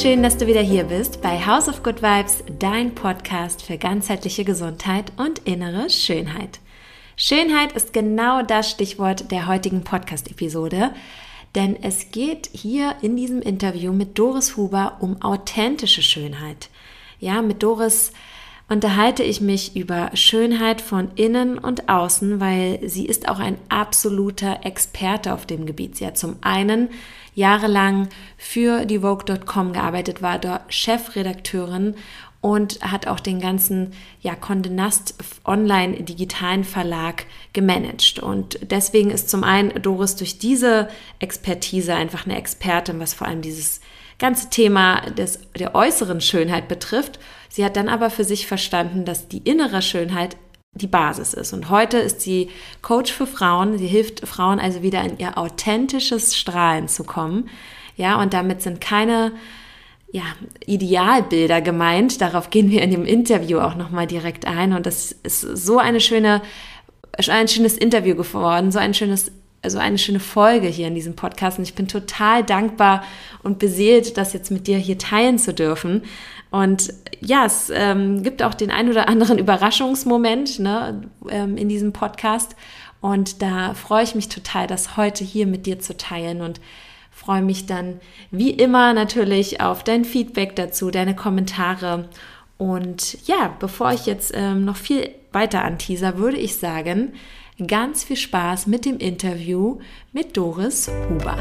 Schön, dass du wieder hier bist bei House of Good Vibes, dein Podcast für ganzheitliche Gesundheit und innere Schönheit. Schönheit ist genau das Stichwort der heutigen Podcast-Episode, denn es geht hier in diesem Interview mit Doris Huber um authentische Schönheit. Ja, mit Doris unterhalte ich mich über Schönheit von innen und außen, weil sie ist auch ein absoluter Experte auf dem Gebiet. Sie hat zum einen jahrelang für die Vogue.com gearbeitet, war dort Chefredakteurin und hat auch den ganzen ja, Condé Nast Online digitalen Verlag gemanagt. Und deswegen ist zum einen Doris durch diese Expertise einfach eine Expertin, was vor allem dieses ganze Thema des, der äußeren Schönheit betrifft. Sie hat dann aber für sich verstanden, dass die innere Schönheit die Basis ist. Und heute ist sie Coach für Frauen. Sie hilft Frauen also wieder in ihr authentisches Strahlen zu kommen. Ja, und damit sind keine ja, Idealbilder gemeint. Darauf gehen wir in dem Interview auch nochmal direkt ein. Und das ist so eine schöne, ein schönes Interview geworden, so ein schönes also eine schöne Folge hier in diesem Podcast und ich bin total dankbar und beseelt, das jetzt mit dir hier teilen zu dürfen. Und ja, es ähm, gibt auch den ein oder anderen Überraschungsmoment ne, ähm, in diesem Podcast. Und da freue ich mich total, das heute hier mit dir zu teilen und freue mich dann wie immer natürlich auf dein Feedback dazu, deine Kommentare. Und ja, bevor ich jetzt ähm, noch viel weiter anteaser, würde ich sagen, ganz viel Spaß mit dem Interview mit Doris Huber.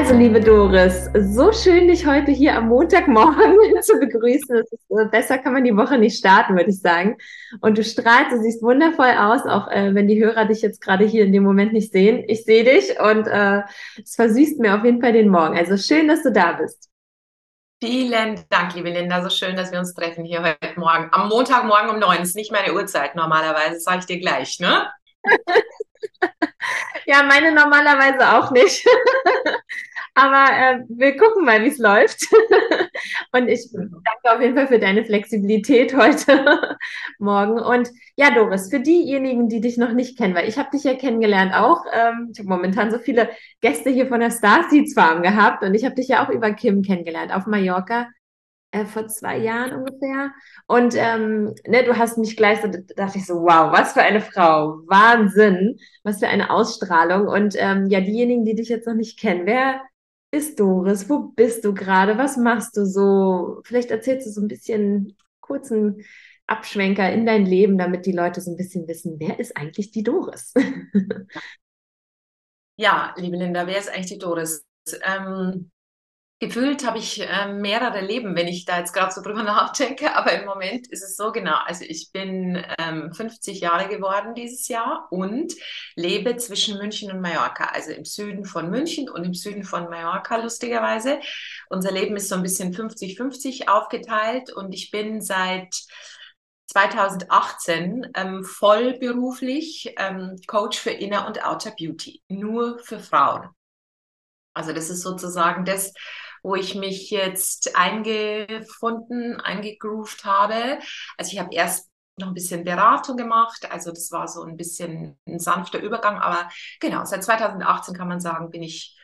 Also, liebe Doris, so schön, dich heute hier am Montagmorgen zu begrüßen. Ist, äh, besser kann man die Woche nicht starten, würde ich sagen. Und du strahlst, du siehst wundervoll aus, auch äh, wenn die Hörer dich jetzt gerade hier in dem Moment nicht sehen. Ich sehe dich und äh, es versüßt mir auf jeden Fall den Morgen. Also schön, dass du da bist. Vielen Dank, liebe Linda. So schön, dass wir uns treffen hier heute Morgen. Am Montagmorgen um neun. Ist nicht meine Uhrzeit normalerweise, sage ich dir gleich, ne? ja, meine normalerweise auch nicht. Aber äh, wir gucken mal, wie es läuft. und ich danke auf jeden Fall für deine Flexibilität heute Morgen. Und ja, Doris, für diejenigen, die dich noch nicht kennen, weil ich habe dich ja kennengelernt auch. Ähm, ich habe momentan so viele Gäste hier von der Starseeds Farm gehabt und ich habe dich ja auch über Kim kennengelernt auf Mallorca äh, vor zwei Jahren ungefähr. Und ähm, ne, du hast mich gleich so, da dachte ich so, wow, was für eine Frau, Wahnsinn, was für eine Ausstrahlung. Und ähm, ja, diejenigen, die dich jetzt noch nicht kennen, wer ist Doris? Wo bist du gerade? Was machst du so? Vielleicht erzählst du so ein bisschen kurzen Abschwenker in dein Leben, damit die Leute so ein bisschen wissen, wer ist eigentlich die Doris? ja, liebe Linda, wer ist eigentlich die Doris? Ähm, Gefühlt habe ich äh, mehrere Leben, wenn ich da jetzt gerade so drüber nachdenke, aber im Moment ist es so genau. Also ich bin ähm, 50 Jahre geworden dieses Jahr und lebe zwischen München und Mallorca, also im Süden von München und im Süden von Mallorca, lustigerweise. Unser Leben ist so ein bisschen 50-50 aufgeteilt und ich bin seit 2018 ähm, vollberuflich ähm, Coach für Inner und Outer Beauty, nur für Frauen. Also das ist sozusagen das, wo ich mich jetzt eingefunden, eingegroovt habe. Also ich habe erst noch ein bisschen Beratung gemacht, also das war so ein bisschen ein sanfter Übergang, aber genau, seit 2018 kann man sagen, bin ich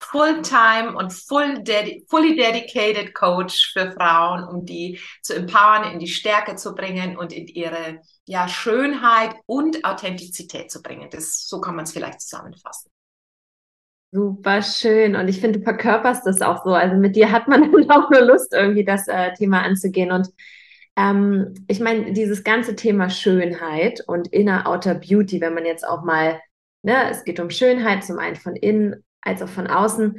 Fulltime und full dedi fully dedicated Coach für Frauen, um die zu empowern, in die Stärke zu bringen und in ihre ja, Schönheit und Authentizität zu bringen. Das, so kann man es vielleicht zusammenfassen. Super schön. Und ich finde, du verkörperst das auch so. Also mit dir hat man dann auch nur Lust, irgendwie das äh, Thema anzugehen. Und ähm, ich meine, dieses ganze Thema Schönheit und Inner Outer Beauty, wenn man jetzt auch mal, ne, es geht um Schönheit, zum einen von innen als auch von außen.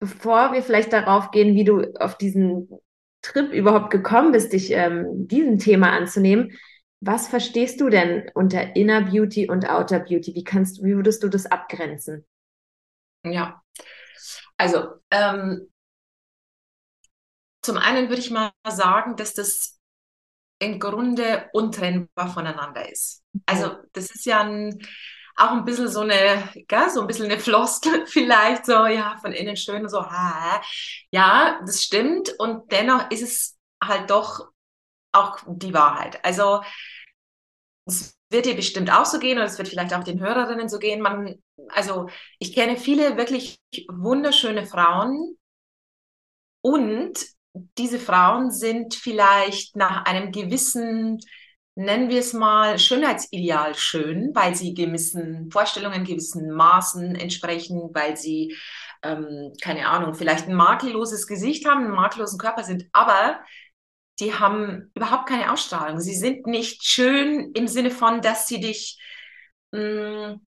Bevor wir vielleicht darauf gehen, wie du auf diesen Trip überhaupt gekommen bist, dich ähm, diesem Thema anzunehmen, was verstehst du denn unter Inner Beauty und Outer Beauty? Wie kannst, wie würdest du das abgrenzen? Ja, also ähm, zum einen würde ich mal sagen, dass das im Grunde untrennbar voneinander ist. Also das ist ja ein, auch ein bisschen so eine, gell, so ein bisschen eine Floskel vielleicht, so ja, von innen schön und so, ha, ja, das stimmt und dennoch ist es halt doch auch die Wahrheit. Also es wird dir bestimmt auch so gehen oder es wird vielleicht auch den Hörerinnen so gehen. Man, also ich kenne viele wirklich wunderschöne Frauen und diese Frauen sind vielleicht nach einem gewissen, nennen wir es mal, Schönheitsideal schön, weil sie gewissen Vorstellungen, gewissen Maßen entsprechen, weil sie, ähm, keine Ahnung, vielleicht ein makelloses Gesicht haben, einen makellosen Körper sind, aber die haben überhaupt keine Ausstrahlung. Sie sind nicht schön im Sinne von, dass sie dich mh, mm,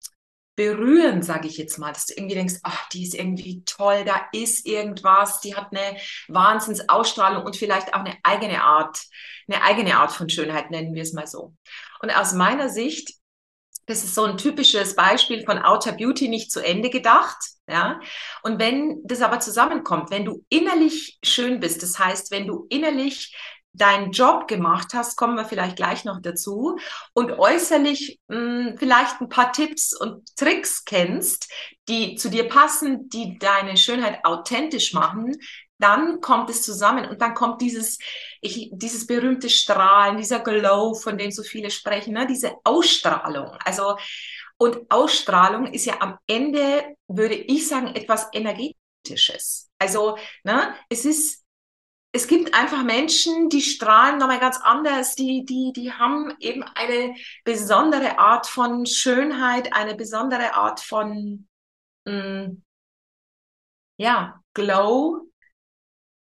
berühren, sage ich jetzt mal, dass du irgendwie denkst, ach, die ist irgendwie toll, da ist irgendwas, die hat eine Wahnsinnsausstrahlung und vielleicht auch eine eigene Art, eine eigene Art von Schönheit, nennen wir es mal so. Und aus meiner Sicht, das ist so ein typisches Beispiel von Outer Beauty nicht zu Ende gedacht, ja. Und wenn das aber zusammenkommt, wenn du innerlich schön bist, das heißt, wenn du innerlich deinen Job gemacht hast, kommen wir vielleicht gleich noch dazu, und äußerlich mh, hm, vielleicht ein paar Tipps und Tricks kennst, die zu dir passen, die deine Schönheit authentisch machen, dann kommt es zusammen und dann kommt dieses, ich, dieses berühmte Strahlen, dieser Glow, von dem so viele sprechen, ne? diese Ausstrahlung. Also, und Ausstrahlung ist ja am Ende, würde ich sagen, etwas Energetisches. Also, ne, es ist es gibt einfach Menschen, die strahlen nochmal ganz anders, die, die, die haben eben eine besondere Art von Schönheit, eine besondere Art von, mh, mm, ja, Glow,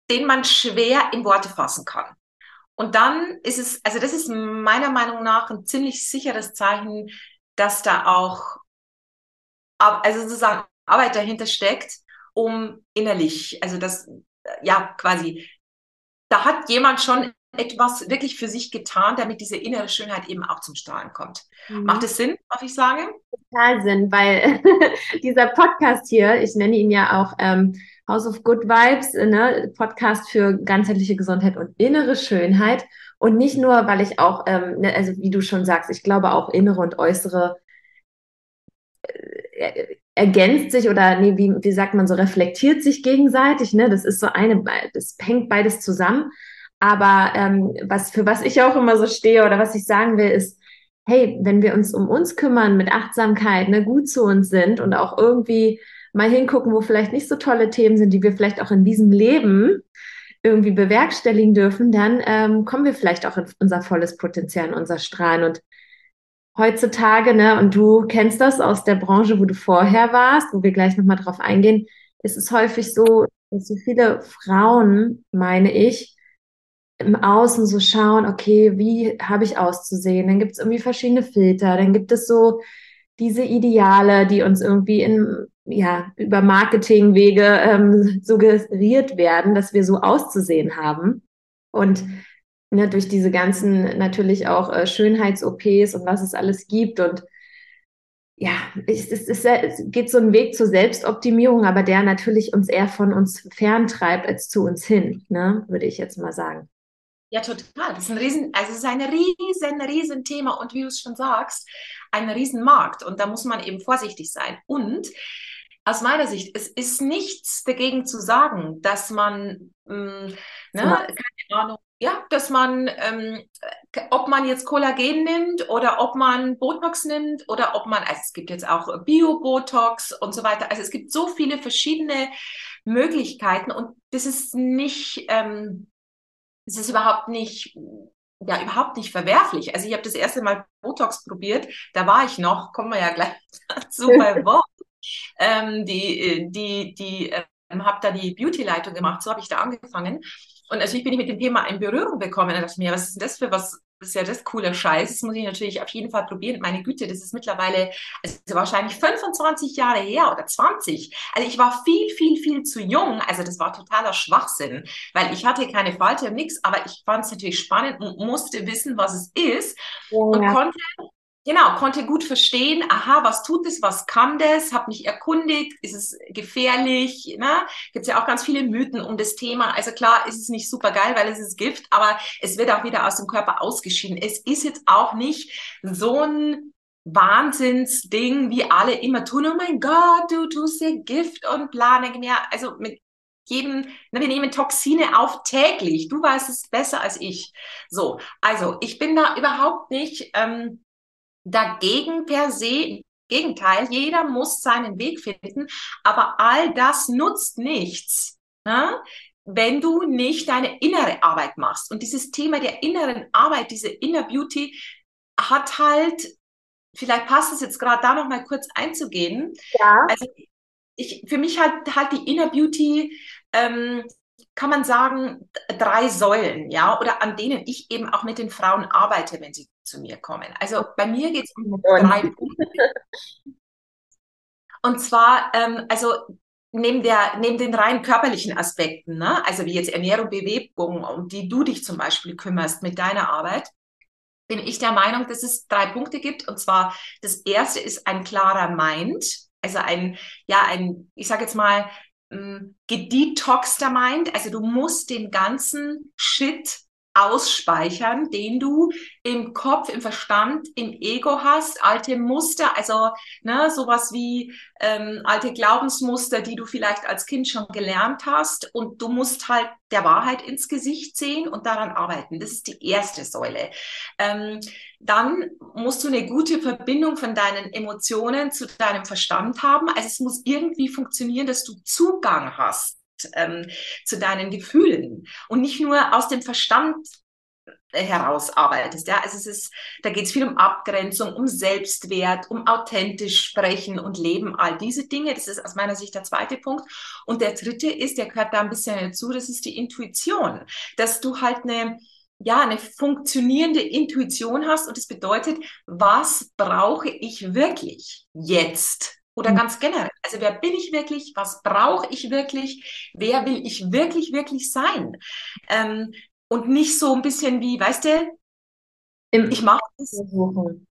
den man schwer in Worte fassen kann. Und dann ist es, also das ist meiner Meinung nach ein ziemlich sicheres Zeichen, dass da auch, also sozusagen Arbeit dahinter steckt, um innerlich, also das, ja, quasi da hat jemand schon etwas wirklich für sich getan, damit diese innere Schönheit eben auch zum Strahlen kommt. Mhm. Macht es Sinn, was ich sage? Total Sinn, weil dieser Podcast hier, ich nenne ihn ja auch ähm, House of Good Vibes, ne? Podcast für ganzheitliche Gesundheit und innere Schönheit. Und nicht nur, weil ich auch, ähm, ne, also wie du schon sagst, ich glaube auch innere und äußere äh, ergänzt sich oder nee, wie, wie sagt man so, reflektiert sich gegenseitig. Ne? Das ist so eine, das hängt beides zusammen. Aber ähm, was für was ich auch immer so stehe oder was ich sagen will, ist, hey, wenn wir uns um uns kümmern mit Achtsamkeit, ne, gut zu uns sind und auch irgendwie mal hingucken, wo vielleicht nicht so tolle Themen sind, die wir vielleicht auch in diesem Leben irgendwie bewerkstelligen dürfen, dann ähm, kommen wir vielleicht auch in unser volles Potenzial, in unser Strahlen. Und heutzutage, ne, und du kennst das aus der Branche, wo du vorher warst, wo wir gleich nochmal drauf eingehen, ist es häufig so, dass so viele Frauen, meine ich, im Außen so schauen, okay, wie habe ich auszusehen? Dann gibt es irgendwie verschiedene Filter, dann gibt es so diese Ideale, die uns irgendwie in, ja, über Marketingwege ähm, suggeriert werden, dass wir so auszusehen haben. Und ne, durch diese ganzen natürlich auch äh, Schönheits-OPs und was es alles gibt. Und ja, es, es, es, geht so ein Weg zur Selbstoptimierung, aber der natürlich uns eher von uns ferntreibt als zu uns hin, ne, würde ich jetzt mal sagen. Ja, total. Das ist ein riesen, also es ist ein riesen, riesen Thema und wie du es schon sagst, ein riesen Markt und da muss man eben vorsichtig sein. Und aus meiner Sicht, es ist nichts dagegen zu sagen, dass man, mh, mm, ne, keine Ahnung, ja, dass man, ähm, ob man jetzt Kollagen nimmt oder ob man Botox nimmt oder ob man, also es gibt jetzt auch Bio-Botox und so weiter. Also es gibt so viele verschiedene Möglichkeiten und das ist nicht, ähm, das ist überhaupt nicht, ja, überhaupt nicht verwerflich. Also ich habe das erste Mal Botox probiert, da war ich noch, kommen wir ja gleich dazu bei Wort. Ähm, die, die, die, ähm, habe da die Beauty-Leitung gemacht, so habe ich da angefangen. Und natürlich bin ich mit dem Thema in Berührung gekommen und dachte mir, was ist denn das für was? Das ist ja das coole Scheiß. Das muss ich natürlich auf jeden Fall probieren. Meine Güte, das ist mittlerweile, also wahrscheinlich 25 Jahre her oder 20. Also ich war viel, viel, viel zu jung. Also das war totaler Schwachsinn, weil ich hatte keine Falte und nichts, aber ich fand es natürlich spannend und musste wissen, was es ist ja. und konnte Genau, konnte gut verstehen, aha, was tut es, was kann das, habe mich erkundigt, ist es gefährlich, ne? Gibt ja auch ganz viele Mythen um das Thema. Also klar, ist es nicht super geil, weil es ist Gift, aber es wird auch wieder aus dem Körper ausgeschieden. Es ist jetzt auch nicht so ein Wahnsinnsding, wie alle immer tun. Oh mein Gott, du tust dir Gift und bla. Mehr. Also mit jedem, ne, wir nehmen Toxine auf täglich. Du weißt es besser als ich. So, also ich bin da überhaupt nicht. Ähm, dagegen per se. Gegenteil, jeder muss seinen Weg finden, aber all das nutzt nichts, ne? wenn du nicht deine innere Arbeit machst. Und dieses Thema der inneren Arbeit, diese Inner Beauty, hat halt, vielleicht passt es jetzt gerade da noch mal kurz einzugehen. Ja. Also ich, für mich hat halt die Inner Beauty ähm, kann man sagen, drei Säulen, ja, oder an denen ich eben auch mit den Frauen arbeite, wenn sie zu mir kommen. Also bei mir geht es um drei Punkte. Und zwar, ähm, also neben, der, neben den rein körperlichen Aspekten, ne? also wie jetzt Ernährung, Bewegung, um die du dich zum Beispiel kümmerst mit deiner Arbeit, bin ich der Meinung, dass es drei Punkte gibt. Und zwar, das erste ist ein klarer Mind, also ein, ja, ein, ich sage jetzt mal, ähm, gedetoxter Mind. Also du musst den ganzen Shit ausspeichern, den du im Kopf, im Verstand, im Ego hast, alte Muster, also ne, sowas wie ähm, alte Glaubensmuster, die du vielleicht als Kind schon gelernt hast und du musst halt der Wahrheit ins Gesicht sehen und daran arbeiten. Das ist die erste Säule. Ähm, dann musst du eine gute Verbindung von deinen Emotionen zu deinem Verstand haben. Also es muss irgendwie funktionieren, dass du Zugang hast ähm, zu deinen Gefühlen und nicht nur aus dem Verstand äh, herausarbeitest. Ja, also es ist, da geht es viel um Abgrenzung, um Selbstwert, um authentisch sprechen und leben, all diese Dinge. Das ist aus meiner Sicht der zweite Punkt. Und der dritte ist, der gehört da ein bisschen dazu, das ist die Intuition, dass du halt eine ja, eine funktionierende Intuition hast und das bedeutet, was brauche ich wirklich jetzt? Oder mhm. ganz generell. Also wer bin ich wirklich? Was brauche ich wirklich? Wer will ich wirklich, wirklich sein? Ähm, und nicht so ein bisschen wie, weißt du, ich mache das.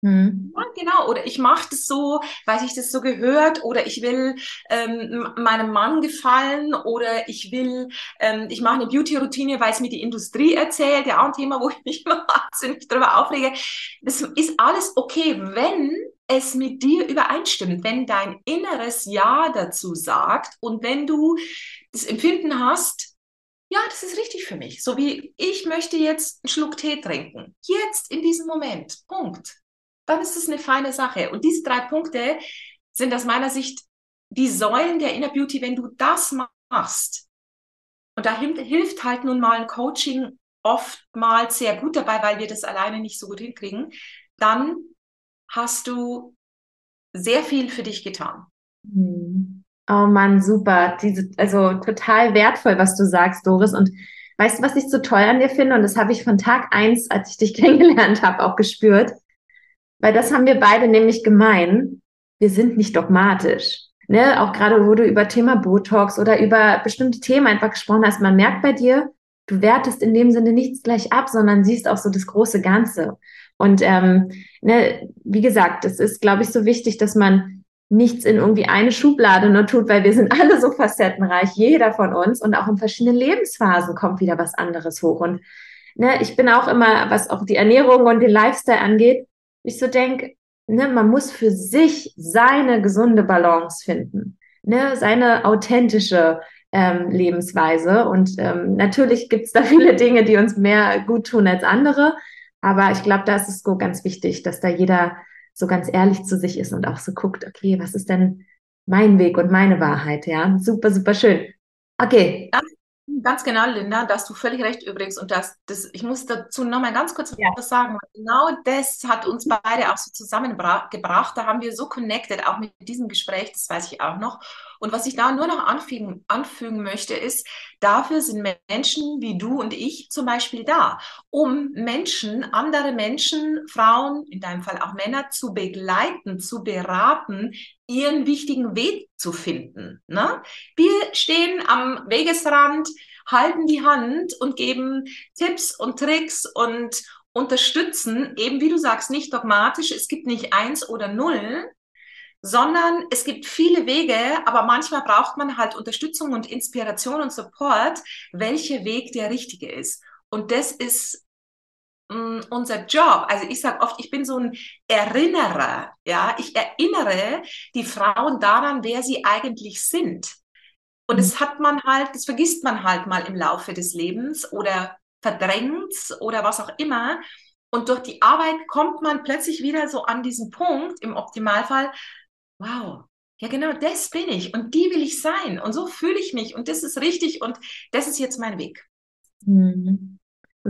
Mhm. Ja, genau. Oder ich mache das so, weil sich das so gehört. Oder ich will ähm, meinem Mann gefallen. Oder ich will, ähm, ich mache eine Beauty-Routine, weil es mir die Industrie erzählt. Ja, auch ein Thema, wo ich mich wahnsinnig darüber aufrege. Das ist alles okay, wenn es mit dir übereinstimmt, wenn dein inneres Ja dazu sagt und wenn du das Empfinden hast, ja, das ist richtig für mich. So wie ich möchte jetzt einen Schluck Tee trinken. Jetzt in diesem Moment. Punkt. Dann ist es eine feine Sache. Und diese drei Punkte sind aus meiner Sicht die Säulen der Inner Beauty. Wenn du das machst, und da hilft halt nun mal ein Coaching oftmals sehr gut dabei, weil wir das alleine nicht so gut hinkriegen, dann hast du sehr viel für dich getan. Hm. Oh Mann, super. Diese, also total wertvoll, was du sagst, Doris. Und weißt du, was ich so toll an dir finde? Und das habe ich von Tag eins, als ich dich kennengelernt habe, auch gespürt. Weil das haben wir beide nämlich gemein. Wir sind nicht dogmatisch. Ne? Auch gerade, wo du über Thema Botox oder über bestimmte Themen einfach gesprochen hast. Man merkt bei dir, du wertest in dem Sinne nichts gleich ab, sondern siehst auch so das große Ganze. Und ähm, ne, wie gesagt, es ist, glaube ich, so wichtig, dass man nichts in irgendwie eine Schublade nur tut, weil wir sind alle so facettenreich, jeder von uns und auch in verschiedenen Lebensphasen kommt wieder was anderes hoch. Und ne, ich bin auch immer, was auch die Ernährung und den Lifestyle angeht, ich so denke, ne, man muss für sich seine gesunde Balance finden, ne, seine authentische ähm, Lebensweise. Und ähm, natürlich gibt es da viele Dinge, die uns mehr gut tun als andere. Aber ich glaube, da ist es so ganz wichtig, dass da jeder so ganz ehrlich zu sich ist und auch so guckt, okay, was ist denn mein Weg und meine Wahrheit? Ja, super, super schön. Okay. Ganz genau, Linda, da hast du völlig recht übrigens. Und das, das, ich muss dazu nochmal ganz kurz ja. was sagen. Genau das hat uns beide auch so zusammengebracht. Da haben wir so connected, auch mit diesem Gespräch, das weiß ich auch noch. Und was ich da nur noch anfügen, anfügen möchte, ist, dafür sind Menschen wie du und ich zum Beispiel da, um Menschen, andere Menschen, Frauen, in deinem Fall auch Männer, zu begleiten, zu beraten, ihren wichtigen Weg zu finden. Ne? Wir stehen am Wegesrand, halten die Hand und geben Tipps und Tricks und unterstützen, eben wie du sagst, nicht dogmatisch, es gibt nicht eins oder null, sondern es gibt viele Wege, aber manchmal braucht man halt Unterstützung und Inspiration und Support, welcher Weg der richtige ist. Und das ist mm, unser Job. Also ich sage oft, ich bin so ein Erinnerer. Ja, ich erinnere die Frauen daran, wer sie eigentlich sind. Und das mhm. hat man halt, das vergisst man halt mal im Laufe des Lebens oder verdrängt oder was auch immer. Und durch die Arbeit kommt man plötzlich wieder so an diesen Punkt, im Optimalfall, wow, ja genau, das bin ich und die will ich sein und so fühle ich mich und das ist richtig und das ist jetzt mein Weg. Mhm.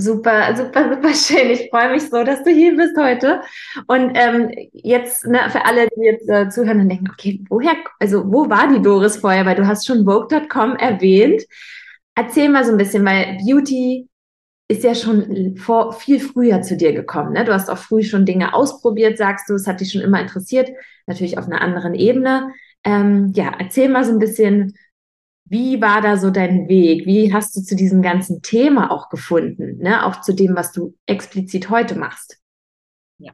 Super, super, super schön. Ich freue mich so, dass du hier bist heute. Und ähm, jetzt ne, für alle, die jetzt äh, zuhören und denken, okay, woher, also wo war die Doris vorher? Weil du hast schon Vogue.com erwähnt. Erzähl mal so ein bisschen, weil Beauty ist ja schon vor, viel früher zu dir gekommen. Ne? Du hast auch früh schon Dinge ausprobiert, sagst du, es hat dich schon immer interessiert, natürlich auf einer anderen Ebene. Ähm, ja, erzähl mal so ein bisschen, wie war da so dein Weg? Wie hast du zu diesem ganzen Thema auch gefunden? Ne? Auch zu dem, was du explizit heute machst. Ja.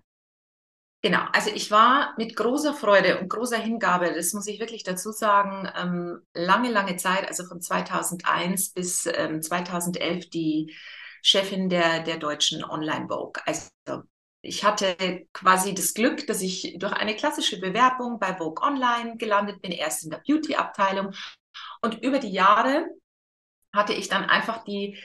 Genau, also ich war mit großer Freude und großer Hingabe, das muss ich wirklich dazu sagen, ähm, lange, lange Zeit, also von 2001 bis ähm, 2011 die Chefin der, der deutschen Online-Vogue. Also ich hatte quasi das Glück, dass ich durch eine klassische Bewerbung bei Vogue Online gelandet bin, erst in der Beauty-Abteilung und über die Jahre hatte ich dann einfach die,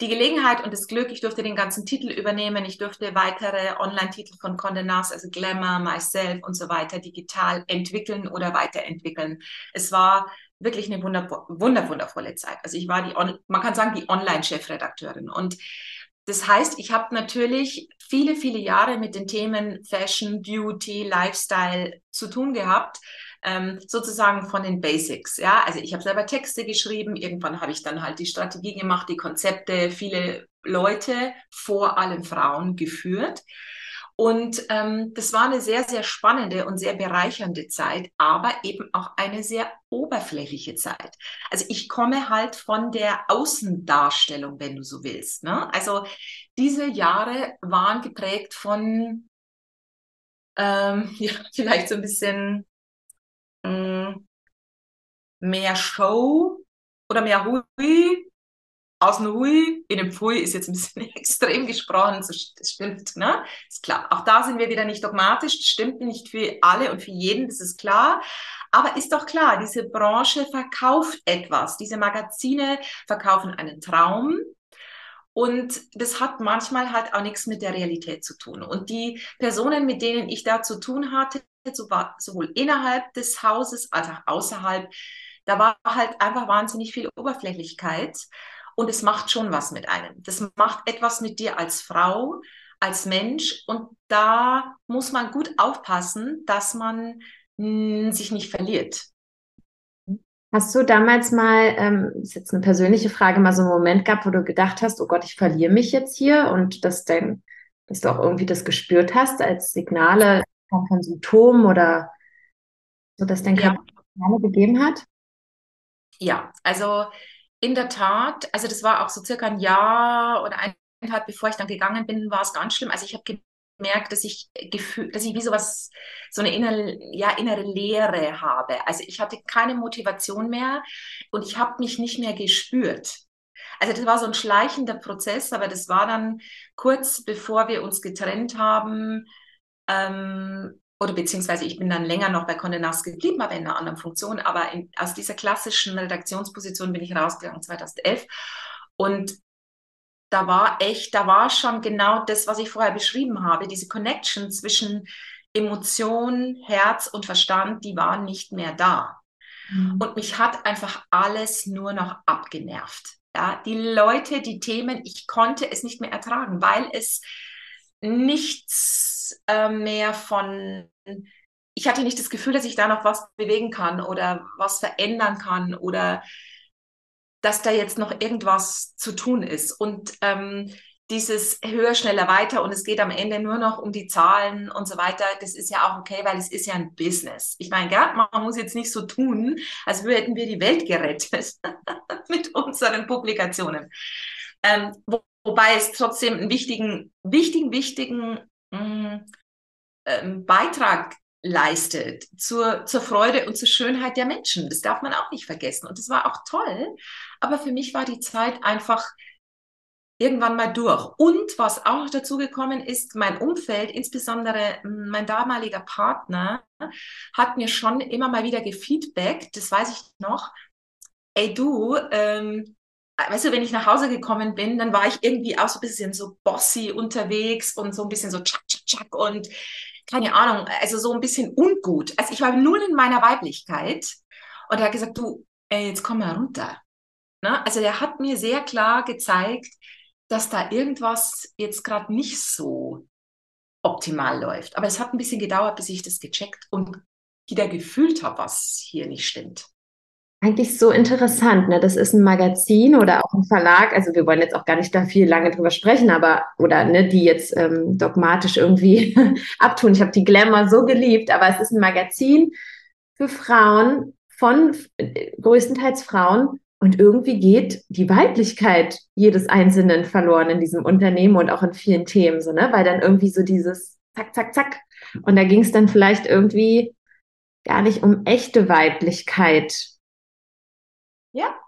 die Gelegenheit und das Glück, ich durfte den ganzen Titel übernehmen, ich durfte weitere Online-Titel von Condé Nast, also Glamour, Myself und so weiter, digital entwickeln oder weiterentwickeln. Es war wirklich eine wunder, wunder, wundervolle Zeit. Also ich war die, On man kann sagen, die Online-Chefredakteurin. Und das heißt, ich habe natürlich viele, viele Jahre mit den Themen Fashion, Beauty, Lifestyle zu tun gehabt ähm, sozusagen von den Basics. Ja, also ich habe selber Texte geschrieben. Irgendwann habe ich dann halt die Strategie gemacht, die Konzepte, viele Leute, vor allem Frauen, geführt. Und ähm, das war eine sehr, sehr spannende und sehr bereichernde Zeit, aber eben auch eine sehr oberflächliche Zeit. Also ich komme halt von der Außendarstellung, wenn du so willst. Ne? Also diese Jahre waren geprägt von ähm, ja, vielleicht so ein bisschen Mm, mehr Show oder mehr Hui. Aus dem Hui in dem Pfui ist jetzt ein bisschen extrem gesprochen, das stimmt, ne? Ist klar. Auch da sind wir wieder nicht dogmatisch, das stimmt nicht für alle und für jeden, das ist klar. Aber ist doch klar, diese Branche verkauft etwas. Diese Magazine verkaufen einen Traum, und das hat manchmal halt auch nichts mit der Realität zu tun. Und die Personen, mit denen ich da zu tun hatte, sowohl innerhalb des Hauses als auch außerhalb, da war halt einfach wahnsinnig viel Oberflächlichkeit. Und es macht schon was mit einem. Das macht etwas mit dir als Frau, als Mensch. Und da muss man gut aufpassen, dass man mh, hm, sich nicht verliert. Hast du damals mal, ähm, ist jetzt eine persönliche Frage, mal so einen Moment gehabt, wo du gedacht hast, oh Gott, ich verliere mich jetzt hier und dass, dein, dass du auch irgendwie das gespürt hast als Signale von Symptomen oder so, dass dein Körper ja. Gegeben hat? Ja, also in der Tat, also das war auch so circa ein Jahr oder eineinhalb, bevor ich dann gegangen bin, war es ganz schlimm. Also ich habe gemerkt, dass ich Gefühl, dass ich wie sowas, so eine innere, ja, innere Leere habe. Also ich hatte keine Motivation mehr und ich habe mich nicht mehr gespürt. Also das war so ein schleichender Prozess, aber das war dann kurz bevor wir uns getrennt haben, ähm, oder beziehungsweise ich bin dann länger noch bei Condé Nast geblieben, aber in einer anderen Funktion. Aber in, aus dieser klassischen Redaktionsposition bin ich rausgegangen 2011. Und da war echt, da war schon genau das, was ich vorher beschrieben habe, diese Connection zwischen Emotion, Herz und Verstand, die waren nicht mehr da. Mhm. Und mich hat einfach alles nur noch abgenervt. Ja, die Leute, die Themen, ich konnte es nicht mehr ertragen, weil es nichts äh, mehr von, ich hatte nicht das Gefühl, dass ich da noch was bewegen kann oder was verändern kann oder dass da jetzt noch irgendwas zu tun ist. Und ähm, dieses höher, schneller, weiter und es geht am Ende nur noch um die Zahlen und so weiter, das ist ja auch okay, weil es ist ja ein Business. Ich meine, ja, man muss jetzt nicht so tun, als hätten wir die Welt gerettet mit unseren Publikationen. Ähm, wo, wobei es trotzdem einen wichtigen, wichtigen, wichtigen mm, ähm, Beitrag leistet zur, zur Freude und zur Schönheit der Menschen. Das darf man auch nicht vergessen. Und das war auch toll. Aber für mich war die Zeit einfach irgendwann mal durch. Und was auch noch dazu gekommen ist, mein Umfeld, insbesondere hm, mein damaliger Partner, hat mir schon immer mal wieder gefeedbackt, das weiß ich noch, ey du, ähm, weißt du, wenn ich nach Hause gekommen bin, dann war ich irgendwie auch so ein bisschen so bossy unterwegs und so ein bisschen so tschak, tschak, tschak und keine Ahnung, also so ein bisschen ungut. Also ich war nur in meiner Weiblichkeit und er hat gesagt, du, ey, jetzt komm mal runter. Ne? Also der hat mir sehr klar gezeigt, dass da irgendwas jetzt gerade nicht so optimal läuft. Aber es hat ein bisschen gedauert, bis ich das gecheckt und wieder gefühlt habe, was hier nicht stimmt. Eigentlich so interessant, ne? Das ist ein Magazin oder auch ein Verlag. Also wir wollen jetzt auch gar nicht da viel lange drüber sprechen, aber oder ne, die jetzt ähm, dogmatisch irgendwie abtun. Ich habe die Glamour so geliebt, aber es ist ein Magazin für Frauen von äh, größtenteils Frauen und irgendwie geht die Weiblichkeit jedes Einzelnen verloren in diesem Unternehmen und auch in vielen Themen, so, ne? Weil dann irgendwie so dieses Zack, Zack, Zack. Und da ging es dann vielleicht irgendwie gar nicht um echte Weiblichkeit,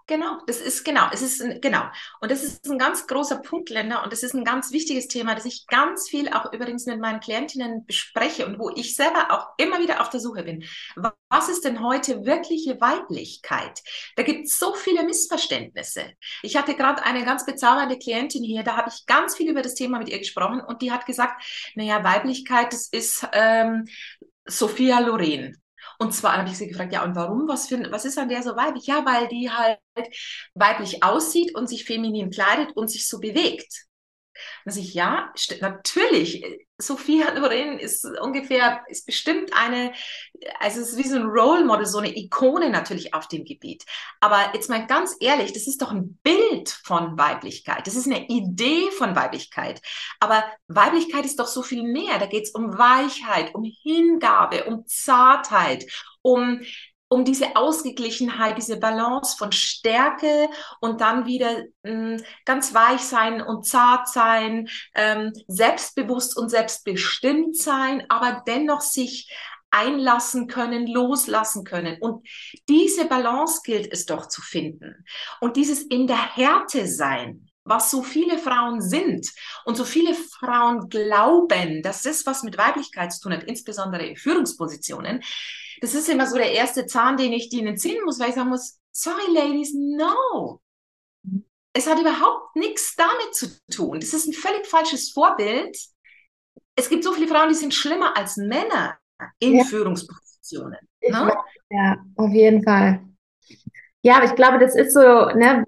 genau. Das ist genau. Es ist ein, genau. Und das ist ein ganz großer Punkt, Länder. Und das ist ein ganz wichtiges Thema, das ich ganz viel auch übrigens mit meinen Klientinnen bespreche und wo ich selber auch immer wieder auf der Suche bin. Was ist denn heute wirkliche Weiblichkeit? Da gibt es so viele Missverständnisse. Ich hatte gerade eine ganz bezaubernde Klientin hier, da habe ich ganz viel über das Thema mit ihr gesprochen und die hat gesagt, naja, Weiblichkeit, das ist ähm, Sophia Loren. Und zwar habe ich sie gefragt, ja, und warum? Was, für, was ist an der so weiblich? Ja, weil die halt weiblich aussieht und sich feminin kleidet und sich so bewegt. Sage ich, ja, natürlich. Sophia Loren ist ungefähr, ist bestimmt eine, also es ist wie so ein Role Model, so eine Ikone natürlich auf dem Gebiet. Aber jetzt mal ganz ehrlich, das ist doch ein Bild von Weiblichkeit. Das ist eine Idee von Weiblichkeit. Aber Weiblichkeit ist doch so viel mehr. Da geht es um Weichheit, um Hingabe, um Zartheit, um um diese Ausgeglichenheit, diese Balance von Stärke und dann wieder mh, hm, ganz weich sein und zart sein, ähm, selbstbewusst und selbstbestimmt sein, aber dennoch sich einlassen können, loslassen können. Und diese Balance gilt es doch zu finden. Und dieses in der Härte sein, was so viele Frauen sind und so viele Frauen glauben, dass das was mit Weiblichkeit zu tun hat, insbesondere in Führungspositionen, das ist immer so der erste Zahn, den ich ihnen ziehen muss, weil ich sagen muss, sorry ladies, no. Es hat überhaupt nichts damit zu tun. Das ist ein völlig falsches Vorbild. Es gibt so viele Frauen, die sind schlimmer als Männer in ja. Führungspositionen. Ne? Ja, auf jeden Fall. Ja, aber ich glaube, das ist so, ne,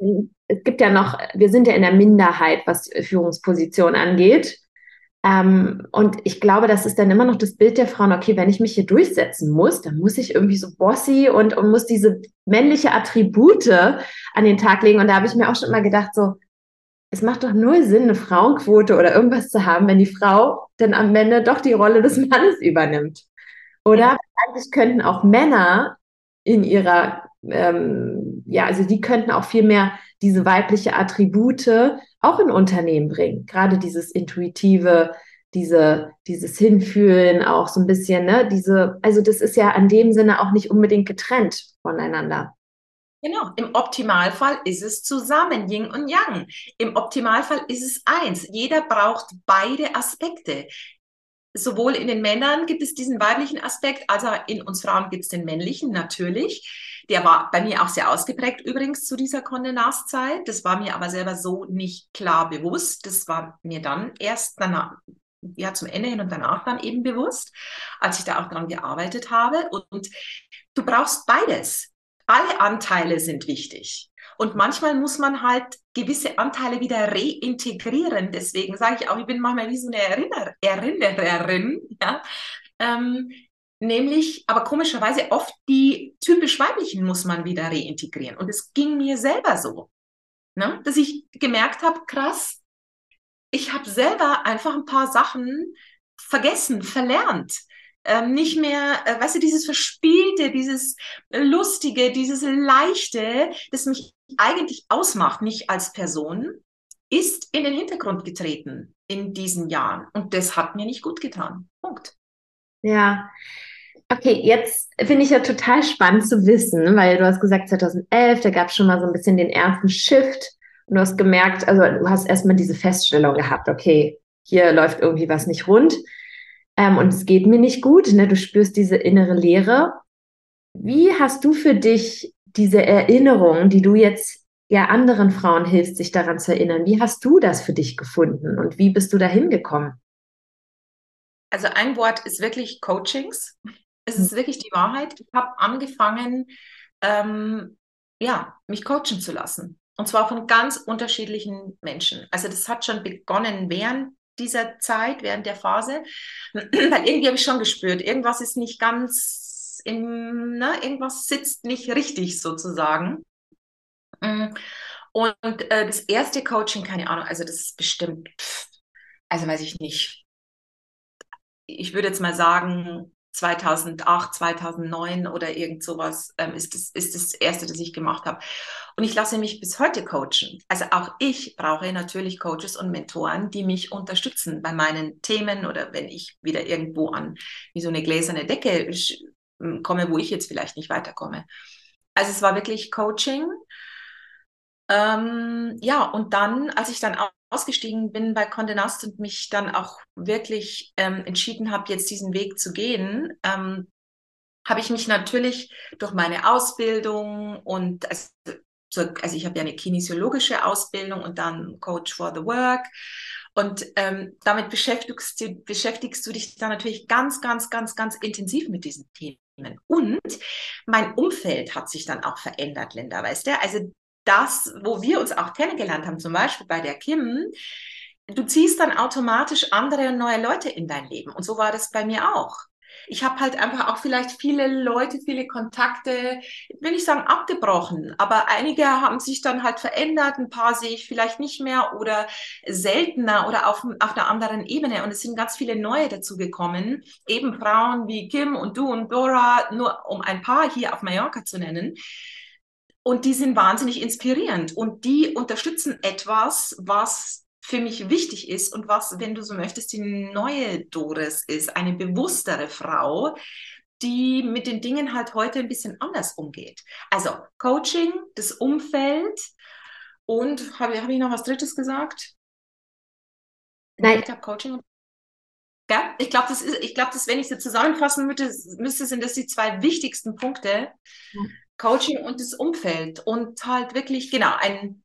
es gibt ja noch, wir sind ja in der Minderheit, was Führungsposition angeht. Ähm, und ich glaube, das ist dann immer noch das Bild der Frauen, okay, wenn ich mich hier durchsetzen muss, dann muss ich irgendwie so bossy und, und muss diese männliche Attribute an den Tag legen. Und da habe ich mir auch schon mal gedacht, so, es macht doch null Sinn, eine Frauenquote oder irgendwas zu haben, wenn die Frau dann am Ende doch die Rolle des Mannes übernimmt. Oder ja. eigentlich könnten auch Männer in ihrer, ähm, ja, also die könnten auch viel mehr diese weibliche Attribute auch in Unternehmen bringen. Gerade dieses intuitive, diese, dieses Hinfühlen auch so ein bisschen, ne, diese, also das ist ja an dem Sinne auch nicht unbedingt getrennt voneinander. Genau, im Optimalfall ist es zusammen, Yin und Yang. Im Optimalfall ist es eins. Jeder braucht beide Aspekte. Sowohl in den Männern gibt es diesen weiblichen Aspekt, als auch in uns Frauen gibt es den männlichen, natürlich. Der war bei mir auch sehr ausgeprägt übrigens zu dieser Condé Nast-Zeit. Das war mir aber selber so nicht klar bewusst. Das war mir dann erst danach, ja, zum Ende hin und danach dann eben bewusst, als ich da auch dran gearbeitet habe. Und du brauchst beides. Alle Anteile sind wichtig. Und manchmal muss man halt gewisse Anteile wieder reintegrieren. Deswegen sage ich auch, ich bin manchmal wie so eine Erinner Erinnererin, ja. Ähm, Nämlich, aber komischerweise oft die typisch weiblichen muss man wieder reintegrieren. Und es ging mir selber so, ne? dass ich gemerkt habe, krass, ich habe selber einfach ein paar Sachen vergessen, verlernt. Ähm, nicht mehr, äh, weißt du, dieses Verspielte, dieses Lustige, dieses Leichte, das mich eigentlich ausmacht, nicht als Person, ist in den Hintergrund getreten in diesen Jahren. Und das hat mir nicht gut getan. Punkt. Ja, Okay, jetzt finde ich ja total spannend zu wissen, weil du hast gesagt 2011, da gab es schon mal so ein bisschen den ersten Shift und du hast gemerkt, also du hast erstmal diese Feststellung gehabt, okay, hier läuft irgendwie was nicht rund ähm, und es geht mir nicht gut, ne? du spürst diese innere Leere. Wie hast du für dich diese Erinnerung, die du jetzt ja anderen Frauen hilfst, sich daran zu erinnern. Wie hast du das für dich gefunden und wie bist du da hingekommen? Also ein Wort ist wirklich Coachings. Es ist wirklich die Wahrheit. Ich habe angefangen, ähm, ja, mich coachen zu lassen. Und zwar von ganz unterschiedlichen Menschen. Also das hat schon begonnen während dieser Zeit, während der Phase, weil irgendwie habe ich schon gespürt, irgendwas ist nicht ganz im, ne, irgendwas sitzt nicht richtig sozusagen. Mm. Und äh, das erste Coaching, keine Ahnung, also das ist bestimmt, also weiß ich nicht. Ich würde jetzt mal sagen, 2008, 2009 oder irgend sowas ähm, ist, das, ist das erste, das ich gemacht habe. Und ich lasse mich bis heute coachen. Also auch ich brauche natürlich Coaches und Mentoren, die mich unterstützen bei meinen Themen oder wenn ich wieder irgendwo an wie so eine gläserne Decke komme, wo ich jetzt vielleicht nicht weiterkomme. Also es war wirklich Coaching. Ähm, ja, und dann, als ich dann ausgestiegen bin bei Condé Nast und mich dann auch wirklich ähm, entschieden habe, jetzt diesen Weg zu gehen, ähm, habe ich mich natürlich durch meine Ausbildung und also, also ich habe ja eine kinesiologische Ausbildung und dann Coach for the Work. Und ähm, damit beschäftigst du, beschäftigst du dich dann natürlich ganz, ganz, ganz, ganz intensiv mit diesen Themen. Und mein Umfeld hat sich dann auch verändert, Linda, weißt du? Also das, wo wir uns auch kennengelernt haben, zum Beispiel bei der Kim, du ziehst dann automatisch andere und neue Leute in dein Leben. Und so war das bei mir auch. Ich habe halt einfach auch vielleicht viele Leute, viele Kontakte, will ich sagen, abgebrochen. Aber einige haben sich dann halt verändert, ein paar sehe ich vielleicht nicht mehr oder seltener oder auf, auf einer anderen Ebene. Und es sind ganz viele neue dazugekommen. Eben Frauen wie Kim und du und Dora, nur um ein paar hier auf Mallorca zu nennen und die sind wahnsinnig inspirierend und die unterstützen etwas, was für mich wichtig ist und was, wenn du so möchtest, die neue Doris ist, eine bewusstere Frau, die mit den Dingen halt heute ein bisschen anders umgeht. Also Coaching, das Umfeld und habe hab ich noch was Drittes gesagt? Nein. Coaching. Ja, ich glaube, das ist, ich glaube, dass wenn ich sie zusammenfassen müsste, müsste, sind das die zwei wichtigsten Punkte. Coaching und das Umfeld und halt wirklich, genau, ein,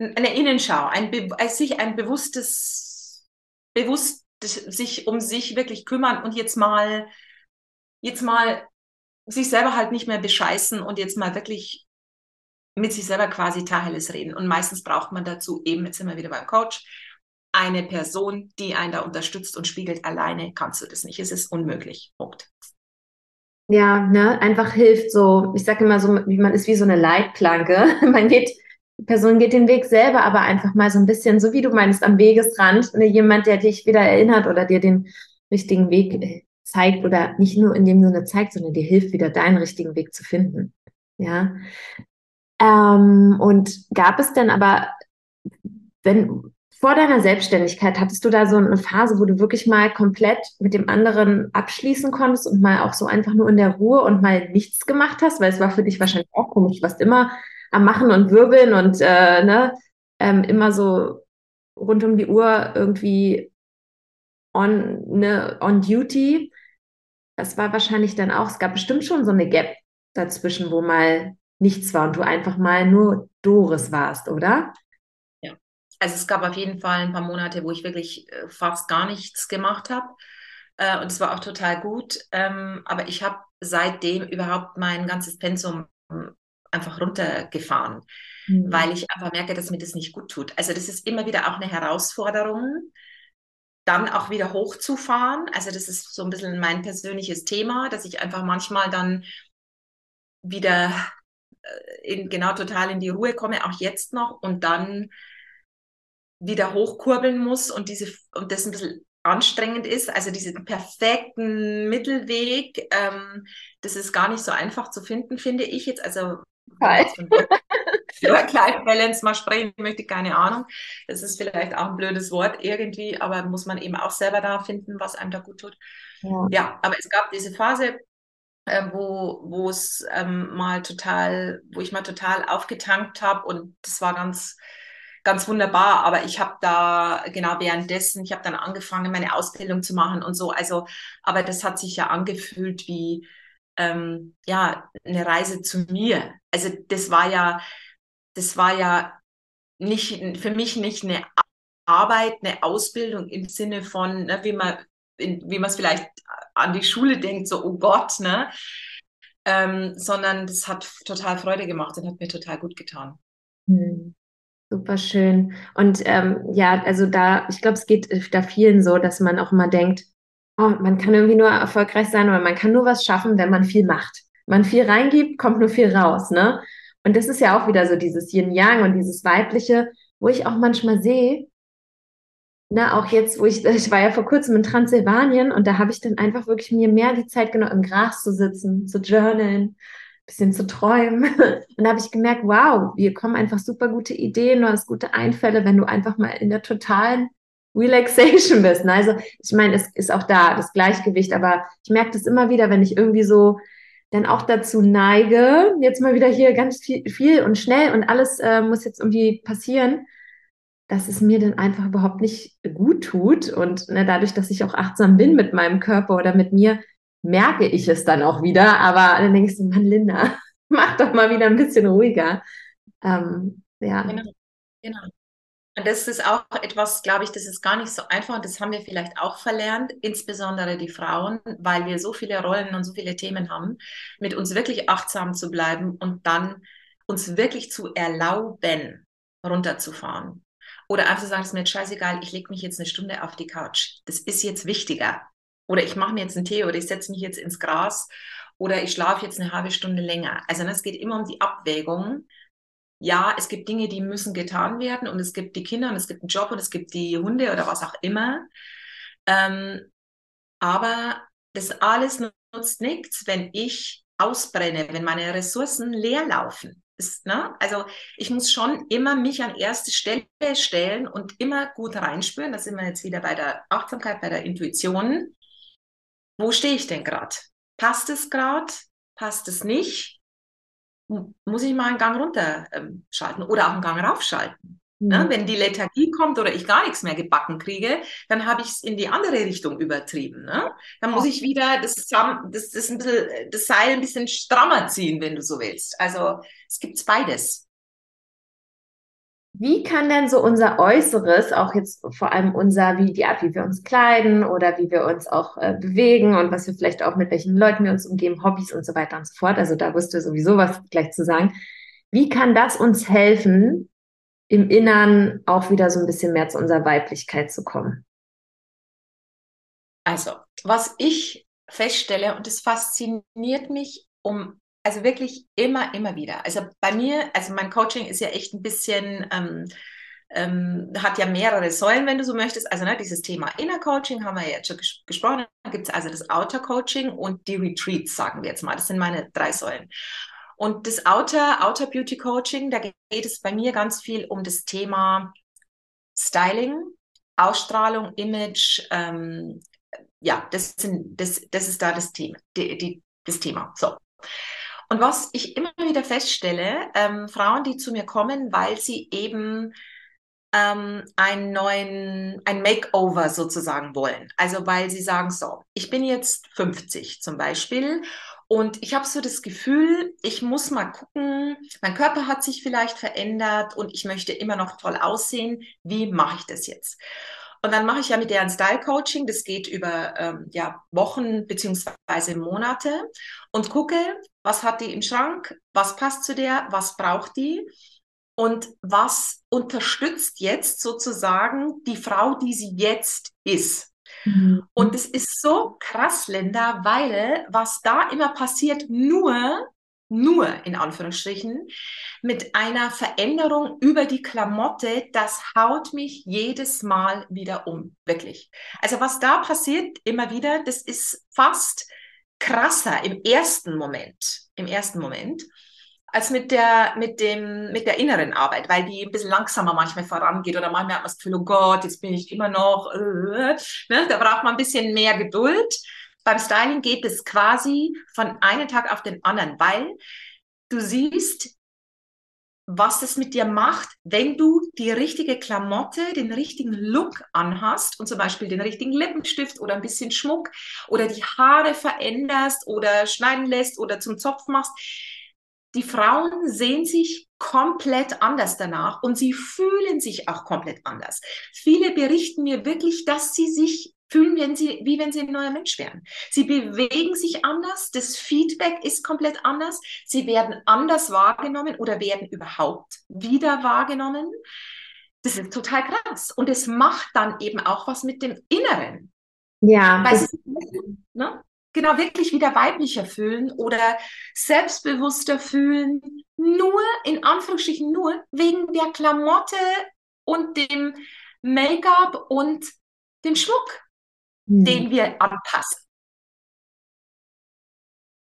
eine Innenschau, ein, sich ein bewusstes, bewusst sich um sich wirklich kümmern und jetzt mal, jetzt mal sich selber halt nicht mehr bescheißen und jetzt mal wirklich mit sich selber quasi Tacheles reden. Und meistens braucht man dazu eben, jetzt sind wir wieder beim Coach, eine Person, die einen da unterstützt und spiegelt. Alleine kannst du das nicht. Es ist unmöglich. Punkt ja, ne, einfach hilft so, ich sage immer so, man ist wie so eine Leitplanke. Man geht, die Person geht den Weg selber, aber einfach mal so ein bisschen, so wie du meinst, am Wegesrand, ne, jemand, der dich wieder erinnert oder dir den richtigen Weg äh, zeigt oder nicht nur in dem Sinne zeigt, sondern dir hilft, wieder deinen richtigen Weg zu finden. Ja. Ähm, und gab es denn aber, wenn, vor deiner Selbstständigkeit hattest du da so eine Phase, wo du wirklich mal komplett mit dem anderen abschließen konntest und mal auch so einfach nur in der Ruhe und mal nichts gemacht hast, weil es war für dich wahrscheinlich auch komisch. Du warst immer am Machen und Wirbeln und äh, ne, ähm, immer so rund um die Uhr irgendwie on, ne, on duty. Das war wahrscheinlich dann auch, es gab bestimmt schon so eine Gap dazwischen, wo mal nichts war und du einfach mal nur Doris warst, oder? Also es gab auf jeden Fall ein paar Monate, wo ich wirklich äh, fast gar nichts gemacht habe. Äh, und es war auch total gut. Ähm, aber ich habe seitdem überhaupt mein ganzes Pensum einfach runtergefahren, mhm. weil ich einfach merke, dass mir das nicht gut tut. Also das ist immer wieder auch eine Herausforderung, dann auch wieder hochzufahren. Also das ist so ein bisschen mein persönliches Thema, dass ich einfach manchmal dann wieder äh, in, genau total in die Ruhe komme, auch jetzt noch, und dann wieder hochkurbeln muss und diese und das ein bisschen anstrengend ist, also diesen perfekten Mittelweg, ähm, das ist gar nicht so einfach zu finden, finde ich jetzt. Also Work-Life-Balance mal sprechen möchte, keine Ahnung. Das ist vielleicht auch ein blödes Wort irgendwie, aber muss man eben auch selber da finden, was einem da gut tut. Ja, ja aber es gab diese Phase, äh, wo wo es ähm, mal total, wo ich mal total aufgetankt habe und das war ganz ganz wunderbar. Aber ich habe da genau währenddessen, ich habe dann angefangen, meine Ausbildung zu machen und so. Also, aber das hat sich ja angefühlt wie ähm, ja eine Reise zu mir. Also das war ja das war ja nicht, für mich nicht eine Arbeit, eine Ausbildung im Sinne von, ne, wie man, wie man es vielleicht an die Schule denkt, so, oh Gott, ne? Ähm, sondern das hat total Freude gemacht und hat mir total gut getan. Hm. Super schön. Und ähm, ja, also da, ich glaube, es geht da vielen so, dass man auch immer denkt, oh, man kann irgendwie nur erfolgreich sein oder man kann nur was schaffen, wenn man viel macht. Man viel reingibt, kommt nur viel raus, ne? Und das ist ja auch wieder so dieses Yin-Yang und dieses Weibliche, wo ich auch manchmal sehe, ne, auch jetzt, wo ich, ich war ja vor kurzem in Transsilvanien und da habe ich dann einfach wirklich mir mehr die Zeit genommen, im Gras zu sitzen, zu journalen, bisschen zu träumen. Und da habe ich gemerkt, wow, wir kommen einfach super gute Ideen, du hast gute Einfälle, wenn du einfach mal in der totalen Relaxation bist. Ne? Also ich meine, es ist auch da das Gleichgewicht, aber ich merke das immer wieder, wenn ich irgendwie so dann auch dazu neige, jetzt mal wieder hier ganz viel, viel und schnell und alles äh, muss jetzt irgendwie passieren, dass es mir dann einfach überhaupt nicht gut tut. Und ne, dadurch, dass ich auch achtsam bin mit meinem Körper oder mit mir, merke ich es dann auch wieder. Aber dann denkst du, Mann, Linda, mach doch mal wieder ein bisschen ruhiger. Ähm, ja. Genau. genau. Und das ist auch etwas, glaube ich, das ist gar nicht so einfach und das haben wir vielleicht auch verlernt, insbesondere die Frauen, weil wir so viele Rollen und so viele Themen haben, mit uns wirklich achtsam zu bleiben und dann uns wirklich zu erlauben, runterzufahren. Oder einfach zu sagen, es ist mir jetzt scheißegal, ich lege mich jetzt eine Stunde auf die Couch. Das ist jetzt wichtiger. Oder ich mache mir jetzt einen Tee oder ich setze mich jetzt ins Gras oder ich schlafe jetzt eine halbe Stunde länger. Also es geht immer um die Abwägung. Ja, es gibt Dinge, die müssen getan werden und es gibt die Kinder und es gibt einen Job und es gibt die Hunde oder was auch immer. Ähm, aber das alles nutzt nichts, wenn ich ausbrenne, wenn meine Ressourcen leer laufen. Ist, ne? Also ich muss schon immer mich an erste Stelle stellen und immer gut reinspüren. Da sind wir jetzt wieder bei der Achtsamkeit, bei der Intuition wo stehe ich denn gerade? Passt es gerade? Passt es nicht? Muss ich mal einen Gang runterschalten ähm, oder auch einen Gang raufschalten? Mhm. Ne? Wenn die Lethargie kommt oder ich gar nichts mehr gebacken kriege, dann habe ich es in die andere Richtung übertrieben. Ne? Dann muss ich wieder das, das, das, bisschen, das Seil ein bisschen strammer ziehen, wenn du so willst. Also es gibt beides. Wie kann denn so unser Äußeres, auch jetzt vor allem unser, wie die Art, wie wir uns kleiden oder wie wir uns auch äh, bewegen und was wir vielleicht auch mit welchen Leuten wir uns umgeben, Hobbys und so weiter und so fort. Also da wirst du sowieso was gleich zu sagen. Wie kann das uns helfen, im Innern auch wieder so ein bisschen mehr zu unserer Weiblichkeit zu kommen? Also, was ich feststelle, und es fasziniert mich um also wirklich immer, immer wieder. Also bei mir, also mein Coaching ist ja echt ein bisschen, ähm, ähm, hat ja mehrere Säulen, wenn du so möchtest. Also ne, dieses Thema Inner Coaching haben wir ja jetzt schon ges gesprochen. Da gibt es also das Outer Coaching und die Retreats, sagen wir jetzt mal. Das sind meine drei Säulen. Und das Outer, Outer Beauty Coaching, da geht es bei mir ganz viel um das Thema Styling, Ausstrahlung, Image. Ähm, ja, das, sind, das, das ist da das Thema. Die, die, das Thema. So. Und was ich immer wieder feststelle, ähm, Frauen, die zu mir kommen, weil sie eben ähm, einen neuen, ein Makeover sozusagen wollen. Also weil sie sagen, so, ich bin jetzt 50 zum Beispiel und ich habe so das Gefühl, ich muss mal gucken, mein Körper hat sich vielleicht verändert und ich möchte immer noch toll aussehen. Wie mache ich das jetzt? Und dann mache ich ja mit der ein Style-Coaching, das geht über ähm, ja, Wochen beziehungsweise Monate und gucke, was hat die im Schrank, was passt zu der, was braucht die und was unterstützt jetzt sozusagen die Frau, die sie jetzt ist. Mhm. Und es ist so krass, Linda, weil was da immer passiert, nur nur in Anführungsstrichen, mit einer Veränderung über die Klamotte, das haut mich jedes Mal wieder um, wirklich. Also was da passiert immer wieder, das ist fast krasser im ersten Moment, im ersten Moment, als mit der, mit dem, mit der inneren Arbeit, weil die ein bisschen langsamer manchmal vorangeht oder manchmal hat man das Gefühl, oh Gott, jetzt bin ich immer noch, äh, ne? da braucht man ein bisschen mehr Geduld. Beim Styling geht es quasi von einem Tag auf den anderen, weil du siehst, was das mit dir macht, wenn du die richtige Klamotte, den richtigen Look anhast und zum Beispiel den richtigen Lippenstift oder ein bisschen Schmuck oder die Haare veränderst oder schneiden lässt oder zum Zopf machst. Die Frauen sehen sich komplett anders danach und sie fühlen sich auch komplett anders. Viele berichten mir wirklich, dass sie sich fühlen, wenn sie, wie wenn sie ein neuer Mensch wären. Sie bewegen sich anders, das Feedback ist komplett anders, sie werden anders wahrgenommen oder werden überhaupt wieder wahrgenommen. Das ist total krass. Und es macht dann eben auch was mit dem Inneren. Ja. Weil sie, ne? Genau, wirklich wieder weiblicher fühlen oder selbstbewusster fühlen. Nur, in Anführungsstrichen, nur wegen der Klamotte und dem Make-up und dem Schmuck hm. den wir anpassen.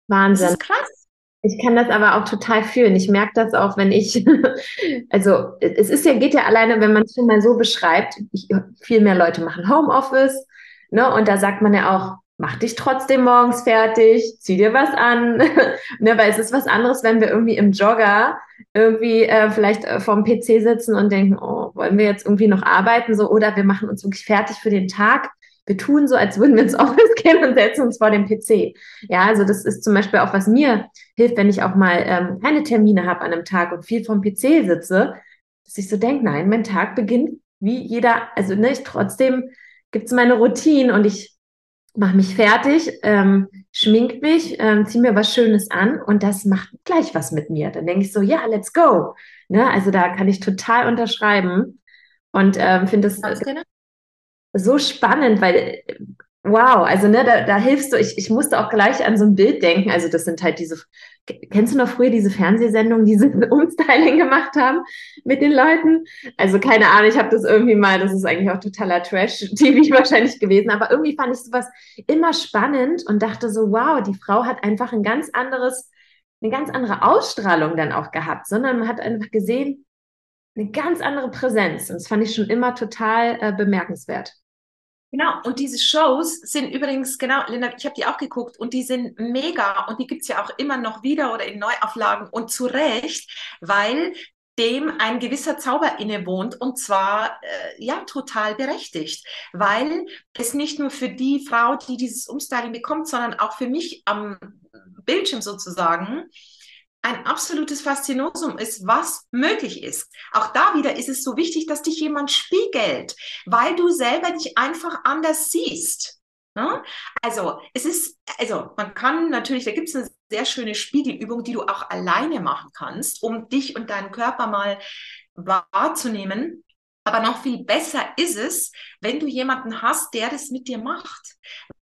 Wahnsinn. Das ist krass. Ich kann das aber auch total fühlen. Ich merke das auch, wenn ich, also es ist ja, geht ja alleine, wenn man es schon mal so beschreibt, ich, viel mehr Leute machen Homeoffice, ne, und da sagt man ja auch, mach dich trotzdem morgens fertig, zieh dir was an, ne, weil es ist was anderes, wenn wir irgendwie im Jogger irgendwie äh, vielleicht äh, vorm PC sitzen und denken, oh, wollen wir jetzt irgendwie noch arbeiten, so, oder wir machen uns wirklich fertig für den Tag wir tun so, als würden wir ins Office gehen und setzen uns vor dem PC. Ja, also das ist zum Beispiel auch, was mir hilft, wenn ich auch mal ähm, keine Termine habe an einem Tag und viel vom PC sitze, dass ich so denke, nein, mein Tag beginnt wie jeder, also ne, ich trotzdem gibt's meine Routine und ich mache mich fertig, ähm, schmink mich, ähm, ziehe mir was Schönes an und das macht gleich was mit mir. Dann denke ich so, ja, let's go. Ne? Also da kann ich total unterschreiben und ähm, finde es genau so spannend, weil wow, also ne, da, da hilfst du, ich, ich musste auch gleich an so ein Bild denken. Also das sind halt diese, kennst du noch früher diese Fernsehsendungen, die diese Umstyling gemacht haben mit den Leuten? Also keine Ahnung, ich habe das irgendwie mal, das ist eigentlich auch totaler Trash-TV wahrscheinlich gewesen, aber irgendwie fand ich sowas immer spannend und dachte so, wow, die Frau hat einfach ein ganz anderes, eine ganz andere Ausstrahlung dann auch gehabt, sondern man hat einfach gesehen, eine ganz andere Präsenz. Und das fand ich schon immer total äh, bemerkenswert. Genau, und diese Shows sind übrigens, genau, Linda, ich habe die auch geguckt und die sind mega und die gibt's ja auch immer noch wieder oder in Neuauflagen und zu Recht, weil dem ein gewisser Zauber innewohnt und zwar äh, ja total berechtigt, weil es nicht nur für die Frau, die dieses Umstyling bekommt, sondern auch für mich am Bildschirm sozusagen ein absolutes Faszinosum ist, was möglich ist. Auch da wieder ist es so wichtig, dass dich jemand spiegelt, weil du selber dich einfach anders siehst. Ne? Also es ist, also man kann natürlich, da gibt es eine sehr schöne Spiegelübung, die du auch alleine machen kannst, um dich und deinen Körper mal wahrzunehmen. Aber noch viel besser ist es, wenn du jemanden hast, der das mit dir macht.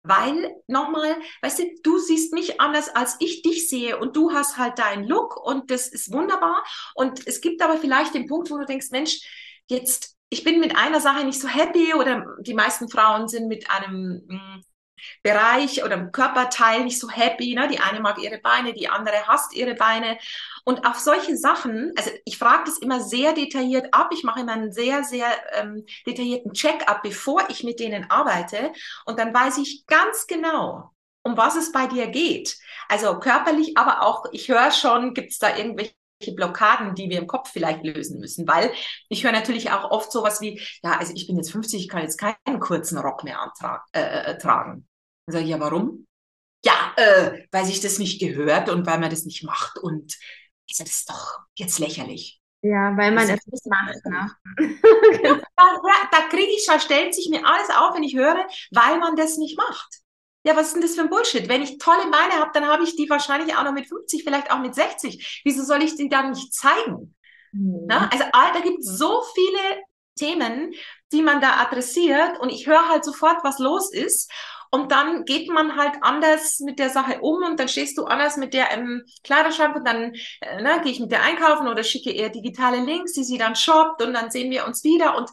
Weil, nochmal, weißt du, du siehst mich anders, als ich dich sehe und du hast halt deinen Look und das ist wunderbar. Und es gibt aber vielleicht den Punkt, wo du denkst, Mensch, jetzt, ich bin mit einer Sache nicht so happy oder die meisten Frauen sind mit einem hm, Bereich oder Körperteil nicht so happy. Ne? Die eine mag ihre Beine, die andere hasst ihre Beine. Und auf solche Sachen, also ich frage das immer sehr detailliert ab. Ich mache immer einen sehr, sehr ähm, detaillierten Check-up, bevor ich mit denen arbeite. Und dann weiß ich ganz genau, um was es bei dir geht. Also körperlich, aber auch, ich höre schon, gibt es da irgendwelche Blockaden, die wir im Kopf vielleicht lösen müssen, weil ich höre natürlich auch oft sowas wie, ja, also ich bin jetzt 50, ich kann jetzt keinen kurzen Rock mehr antrag, äh, äh, tragen. Dann sage ich, ja, warum? Ja, äh, weil sich das nicht gehört und weil man das nicht macht und also das ist doch jetzt lächerlich. Ja, weil man es nicht macht. Ne? ja, da, da kriege ich, da stellt sich mir alles auf, wenn ich höre, weil man das nicht macht. Ja, was ist denn das für ein Bullshit? Wenn ich tolle Beine habe, dann habe ich die wahrscheinlich auch noch mit 50, vielleicht auch mit 60. Wieso soll ich die dann nicht zeigen? Mhm. Na, also da gibt es so viele Themen, die man da adressiert und ich höre halt sofort, was los ist. Und dann geht man halt anders mit der Sache um und dann stehst du anders mit der im Kleiderschrank und dann äh, ne, gehe ich mit der einkaufen oder schicke ihr digitale Links, die sie dann shoppt und dann sehen wir uns wieder und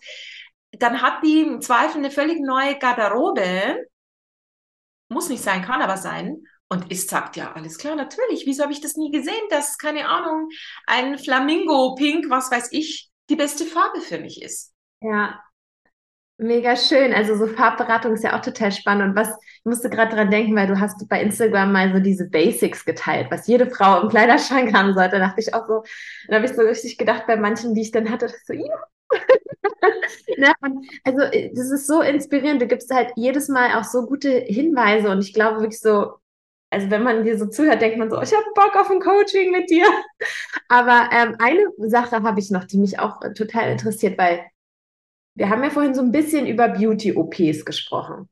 dann hat die im Zweifel eine völlig neue Garderobe muss nicht sein, kann aber sein. Und ist sagt, ja, alles klar, natürlich. Wieso habe ich das nie gesehen, dass, keine Ahnung, ein Flamingo-Pink, was weiß ich, die beste Farbe für mich ist. Ja, Mega schön. Also so Farbberatung ist ja auch total spannend. Und was, ich musste gerade dran denken, weil du hast bei Instagram mal so diese Basics geteilt, was jede Frau im Kleiderschrank haben sollte. Da dachte ich auch so, da habe ich so richtig gedacht bei manchen, die ich dann hatte, so, ja, ne? also äh, das ist so inspirierend. Du gibst halt jedes Mal auch so gute Hinweise und ich glaube wirklich so, also wenn man dir so zuhört, denkt man so, ich habe Bock auf ein Coaching mit dir. Aber ähm, eine Sache habe ich noch, die mich auch total interessiert, weil wir haben ja vorhin so ein bisschen über Beauty-OPs gesprochen.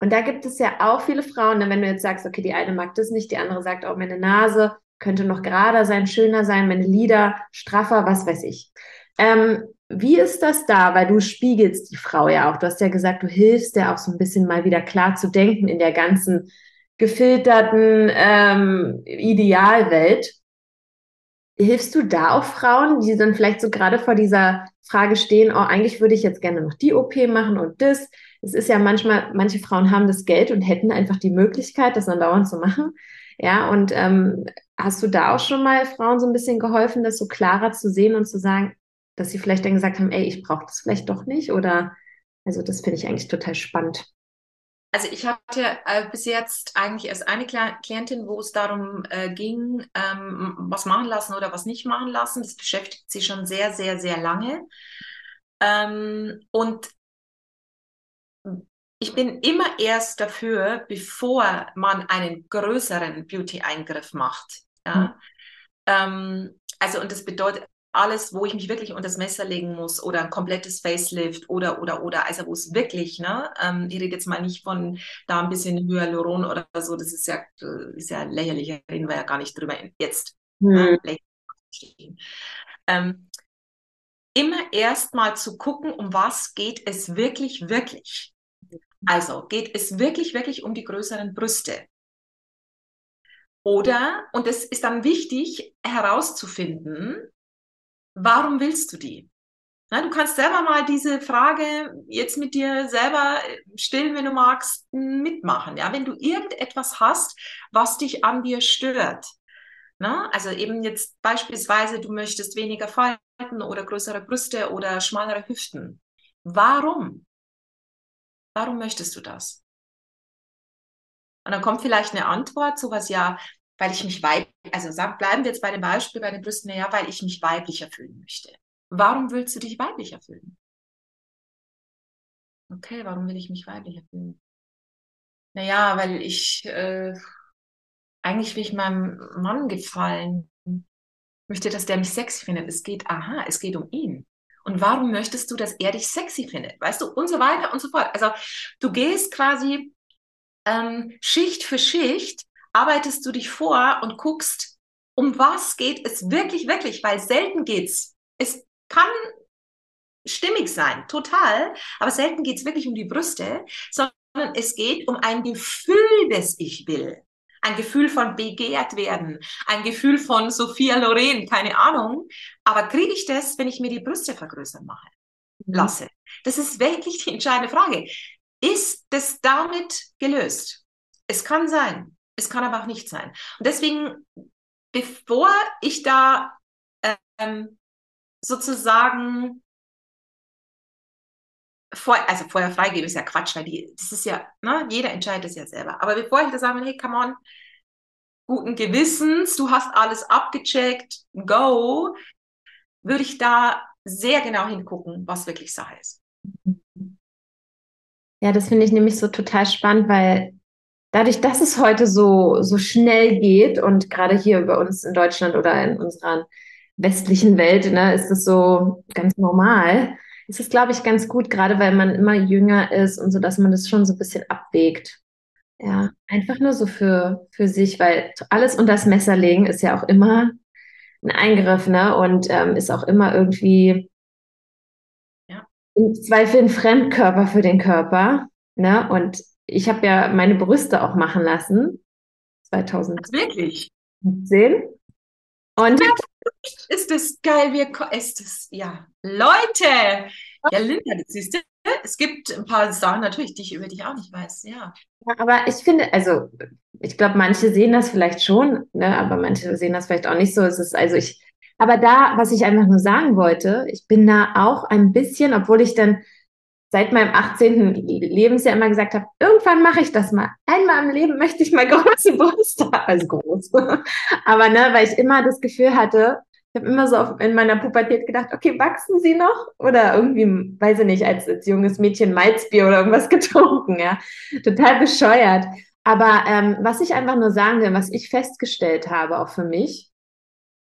Und da gibt es ja auch viele Frauen, ne, wenn du jetzt sagst, okay, die eine mag das nicht, die andere sagt, oh, meine Nase könnte noch gerader sein, schöner sein, meine Lider straffer, was weiß ich. Ähm, wie ist das da? Weil du spiegelst die Frau ja auch. Du hast ja gesagt, du hilfst ja auch so ein bisschen mal wieder klar zu denken in der ganzen gefilterten ähm, Idealwelt. Hilfst du da auch Frauen, die dann vielleicht so gerade vor dieser Frage stehen, oh, eigentlich würde ich jetzt gerne noch die OP machen und das. Es ist ja manchmal, manche Frauen haben das Geld und hätten einfach die Möglichkeit, das dann dauernd zu machen. Ja, und ähm, hast du da auch schon mal Frauen so ein bisschen geholfen, das so klarer zu sehen und zu sagen, dass sie vielleicht dann gesagt haben, ey, ich brauche das vielleicht doch nicht? Oder, also das finde ich eigentlich total spannend. Also ich hatte äh, bis jetzt eigentlich erst eine Klientin, wo es darum äh, ging, ähm, was machen lassen oder was nicht machen lassen. Das beschäftigt sie schon sehr, sehr, sehr lange. Ähm, und ich bin immer erst dafür, bevor man einen größeren Beauty-Eingriff macht. Ja? Mhm. Ähm, also, und das bedeutet, alles, wo ich mich wirklich unter das Messer legen muss oder ein komplettes Facelift oder, oder, oder, also wo es wirklich, ne, ähm, ich rede jetzt mal nicht von da ein bisschen Hyaluron oder so, das ist ja, äh, ist ja lächerlich, reden wir ja gar nicht drüber jetzt. Ne, hm. Ähm, immer erst mal zu gucken, um was geht es wirklich, wirklich. Also geht es wirklich, wirklich um die größeren Brüste. Oder, und es ist dann wichtig herauszufinden, warum willst du die? Na, du kannst selber mal diese Frage jetzt mit dir selber äh, stellen, wenn du magst, mitmachen. Ja, wenn du irgendetwas hast, was dich an dir stört. Na, also eben jetzt beispielsweise, du möchtest weniger Falten oder größere Brüste oder schmalere Hüften. Warum? Warum möchtest du das? Und dann kommt vielleicht eine Antwort, sowas ja, weil ich mich weiblich, also bleiben wir jetzt bei dem Beispiel bei den Brüsten, ja, weil ich mich weiblicher fühlen möchte. Warum willst du dich weiblicher fühlen? Okay, warum will ich mich weiblicher fühlen? Naja, weil ich äh, eigentlich will ich meinem Mann gefallen, möchte, dass der mich sexy findet. Es geht, aha, es geht um ihn. Und warum möchtest du, dass er dich sexy findet? Weißt du, und so weiter und so fort. Also du gehst quasi ähm, Schicht für Schicht arbeitest du dich vor und guckst, um was geht es wirklich, wirklich, weil selten geht's. Es kann stimmig sein, total, aber selten geht's wirklich um die Brüste, sondern es geht um ein Gefühl, das ich will. Ein Gefühl von begehrt werden, ein Gefühl von Sophia Loren, keine Ahnung. Aber kriege ich das, wenn ich mir die Brüste vergrößern mache, mhm. lasse? Das ist wirklich die entscheidende Frage. Ist das damit gelöst? Es kann sein. Es kann aber auch nicht sein. Und deswegen, bevor ich da ähm, sozusagen vor, also vorher freigebe, ist ja Quatsch, weil die, das ist ja, ne, jeder entscheidet es ja selber. Aber bevor ich da sage, hey, come on, guten Gewissens, du hast alles abgecheckt, go, würde ich da sehr genau hingucken, was wirklich Sache ist. Ja, das finde ich nämlich so total spannend, weil dadurch, dass es heute so, so schnell geht und gerade hier bei uns in Deutschland oder in unserer westlichen Welt, ne, ist es so ganz normal. Ist es, glaube ich, ganz gut, gerade weil man immer jünger ist und so, dass man das schon so ein bisschen abwägt. Ja, einfach nur so für, für sich, weil alles unter das Messer legen ist ja auch immer ein Eingriff, ne? Und ähm, ist auch immer irgendwie ja. im Zweifel ein Fremdkörper für den Körper. Ne? Und ich habe ja meine Brüste auch machen lassen. 2010. Wirklich? Und ist das geil, wir ist das, ja. Leute! Ja, Linda, das siehst du, es gibt ein paar Sachen natürlich, die ich über dich auch nicht weiß, ja. ja aber ich finde, also ich glaube, manche sehen das vielleicht schon, ne, aber manche sehen das vielleicht auch nicht so. Es ist also ich, aber da, was ich einfach nur sagen wollte, ich bin da auch ein bisschen, obwohl ich dann seit meinem 18. Lebensjahr immer gesagt habe, irgendwann mache ich das mal. Einmal im Leben möchte ich mal große Brüste, also groß. Aber ne, weil ich immer das Gefühl hatte, ich habe immer so in meiner Pubertät gedacht, okay, wachsen sie noch? Oder irgendwie, weiß ich nicht, als, als junges Mädchen Malzbier oder irgendwas getrunken, ja. Total bescheuert. Aber ähm, was ich einfach nur sagen will, was ich festgestellt habe, auch für mich,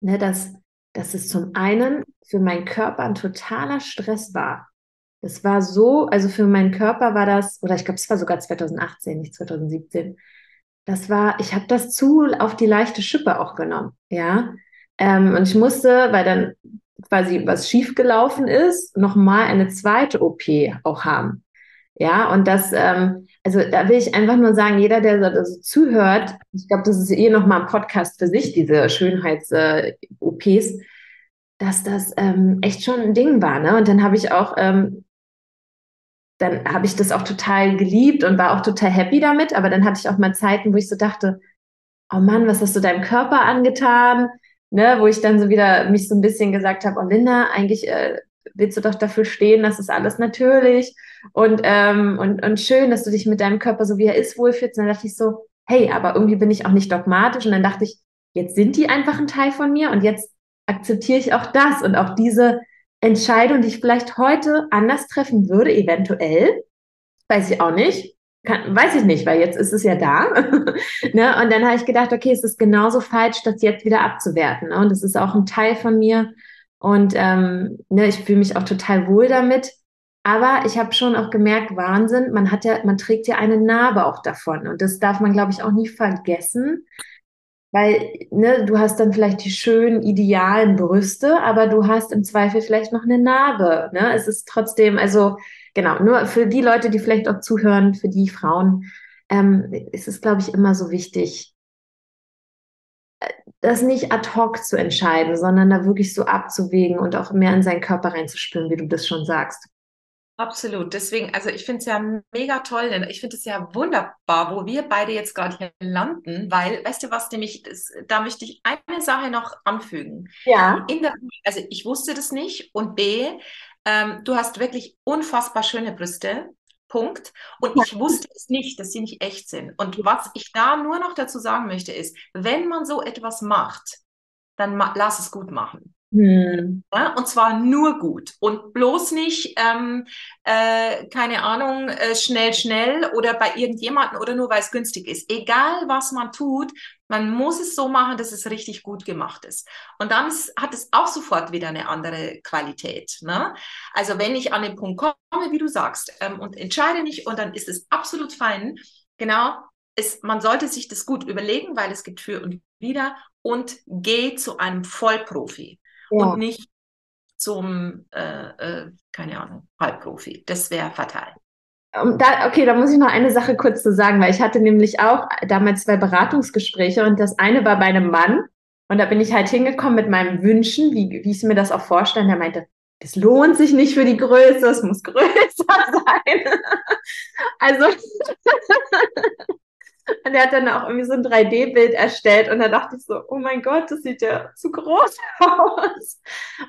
ne, dass, dass es zum einen für meinen Körper ein totaler Stress war. Es war so, also für meinen Körper war das, oder ich glaube, es war sogar 2018, nicht 2017. Das war, ich habe das zu auf die leichte Schippe auch genommen, ja. Ähm, und ich musste, weil dann quasi was schiefgelaufen ist, nochmal eine zweite OP auch haben. Ja, und das, ähm, also da will ich einfach nur sagen, jeder, der so, so zuhört, ich glaube, das ist eh nochmal ein Podcast für sich, diese Schönheits-OPs, äh, dass das ähm, echt schon ein Ding war. Ne? Und dann habe ich auch ähm, dann habe ich das auch total geliebt und war auch total happy damit. Aber dann hatte ich auch mal Zeiten, wo ich so dachte, oh Mann, was hast du deinem Körper angetan? Ne, wo ich dann so wieder mich so ein bisschen gesagt habe, oh Linda, eigentlich äh, willst du doch dafür stehen, das ist alles natürlich und, ähm, und, und schön, dass du dich mit deinem Körper so wie er ist wohlfühlst. Und dann dachte ich so, hey, aber irgendwie bin ich auch nicht dogmatisch. Und dann dachte ich, jetzt sind die einfach ein Teil von mir und jetzt akzeptiere ich auch das und auch diese Entscheidung, die ich vielleicht heute anders treffen würde, eventuell. Weiß ich auch nicht. Kann, weiß ich nicht, weil jetzt ist es ja da. ne? Und dann habe ich gedacht, okay, es ist genauso falsch, das jetzt wieder abzuwerten. Ne? Und es ist auch ein Teil von mir. Und ähm, ne, ich fühle mich auch total wohl damit. Aber ich habe schon auch gemerkt, Wahnsinn, man hat ja, man trägt ja eine Narbe auch davon. Und das darf man, glaube ich, auch nie vergessen, weil ne, du hast dann vielleicht die schönen, idealen Brüste, aber du hast im Zweifel vielleicht noch eine Narbe. Ne? Es ist trotzdem, also genau, nur für die Leute, die vielleicht auch zuhören, für die Frauen, ähm, ist es, glaube ich, immer so wichtig, äh, das nicht ad hoc zu entscheiden, sondern da wirklich so abzuwägen und auch mehr in seinen Körper reinzuspüren, wie du das schon sagst. Absolut. Deswegen, also ich finde es ja mega toll, denn ich finde es ja wunderbar, wo wir beide jetzt gerade hier landen, weil, weißt du was, nämlich, das, da möchte ich eine Sache noch anfügen. Ja. Der, also ich wusste das nicht und B, ähm, du hast wirklich unfassbar schöne Brüste. Punkt. Und ich wusste es nicht, dass sie nicht echt sind. Und was ich da nur noch dazu sagen möchte, ist, wenn man so etwas macht, dann ma lass es gut machen. Hm. Ja, und zwar nur gut und bloß nicht, ähm, äh, keine Ahnung, äh, schnell, schnell oder bei irgendjemandem oder nur weil es günstig ist. Egal, was man tut, man muss es so machen, dass es richtig gut gemacht ist. Und dann ist, hat es auch sofort wieder eine andere Qualität. Ne? Also wenn ich an den Punkt komme, wie du sagst, ähm, und entscheide nicht und dann ist es absolut fein. Genau, es, man sollte sich das gut überlegen, weil es gibt für und wieder und geh zu einem Vollprofi ja. und nicht zum, äh, äh, keine Ahnung, Halbprofi. Das wäre fatal. Da, okay, da muss ich noch eine Sache kurz zu sagen, weil ich hatte nämlich auch damals zwei Beratungsgespräche und das eine war bei einem Mann und da bin ich halt hingekommen mit meinen Wünschen, wie, wie ich mir das auch vorstelle. Der meinte, es lohnt sich nicht für die Größe, es muss größer sein. also und er hat dann auch irgendwie so ein 3D-Bild erstellt und da dachte ich so, oh mein Gott, das sieht ja zu groß aus.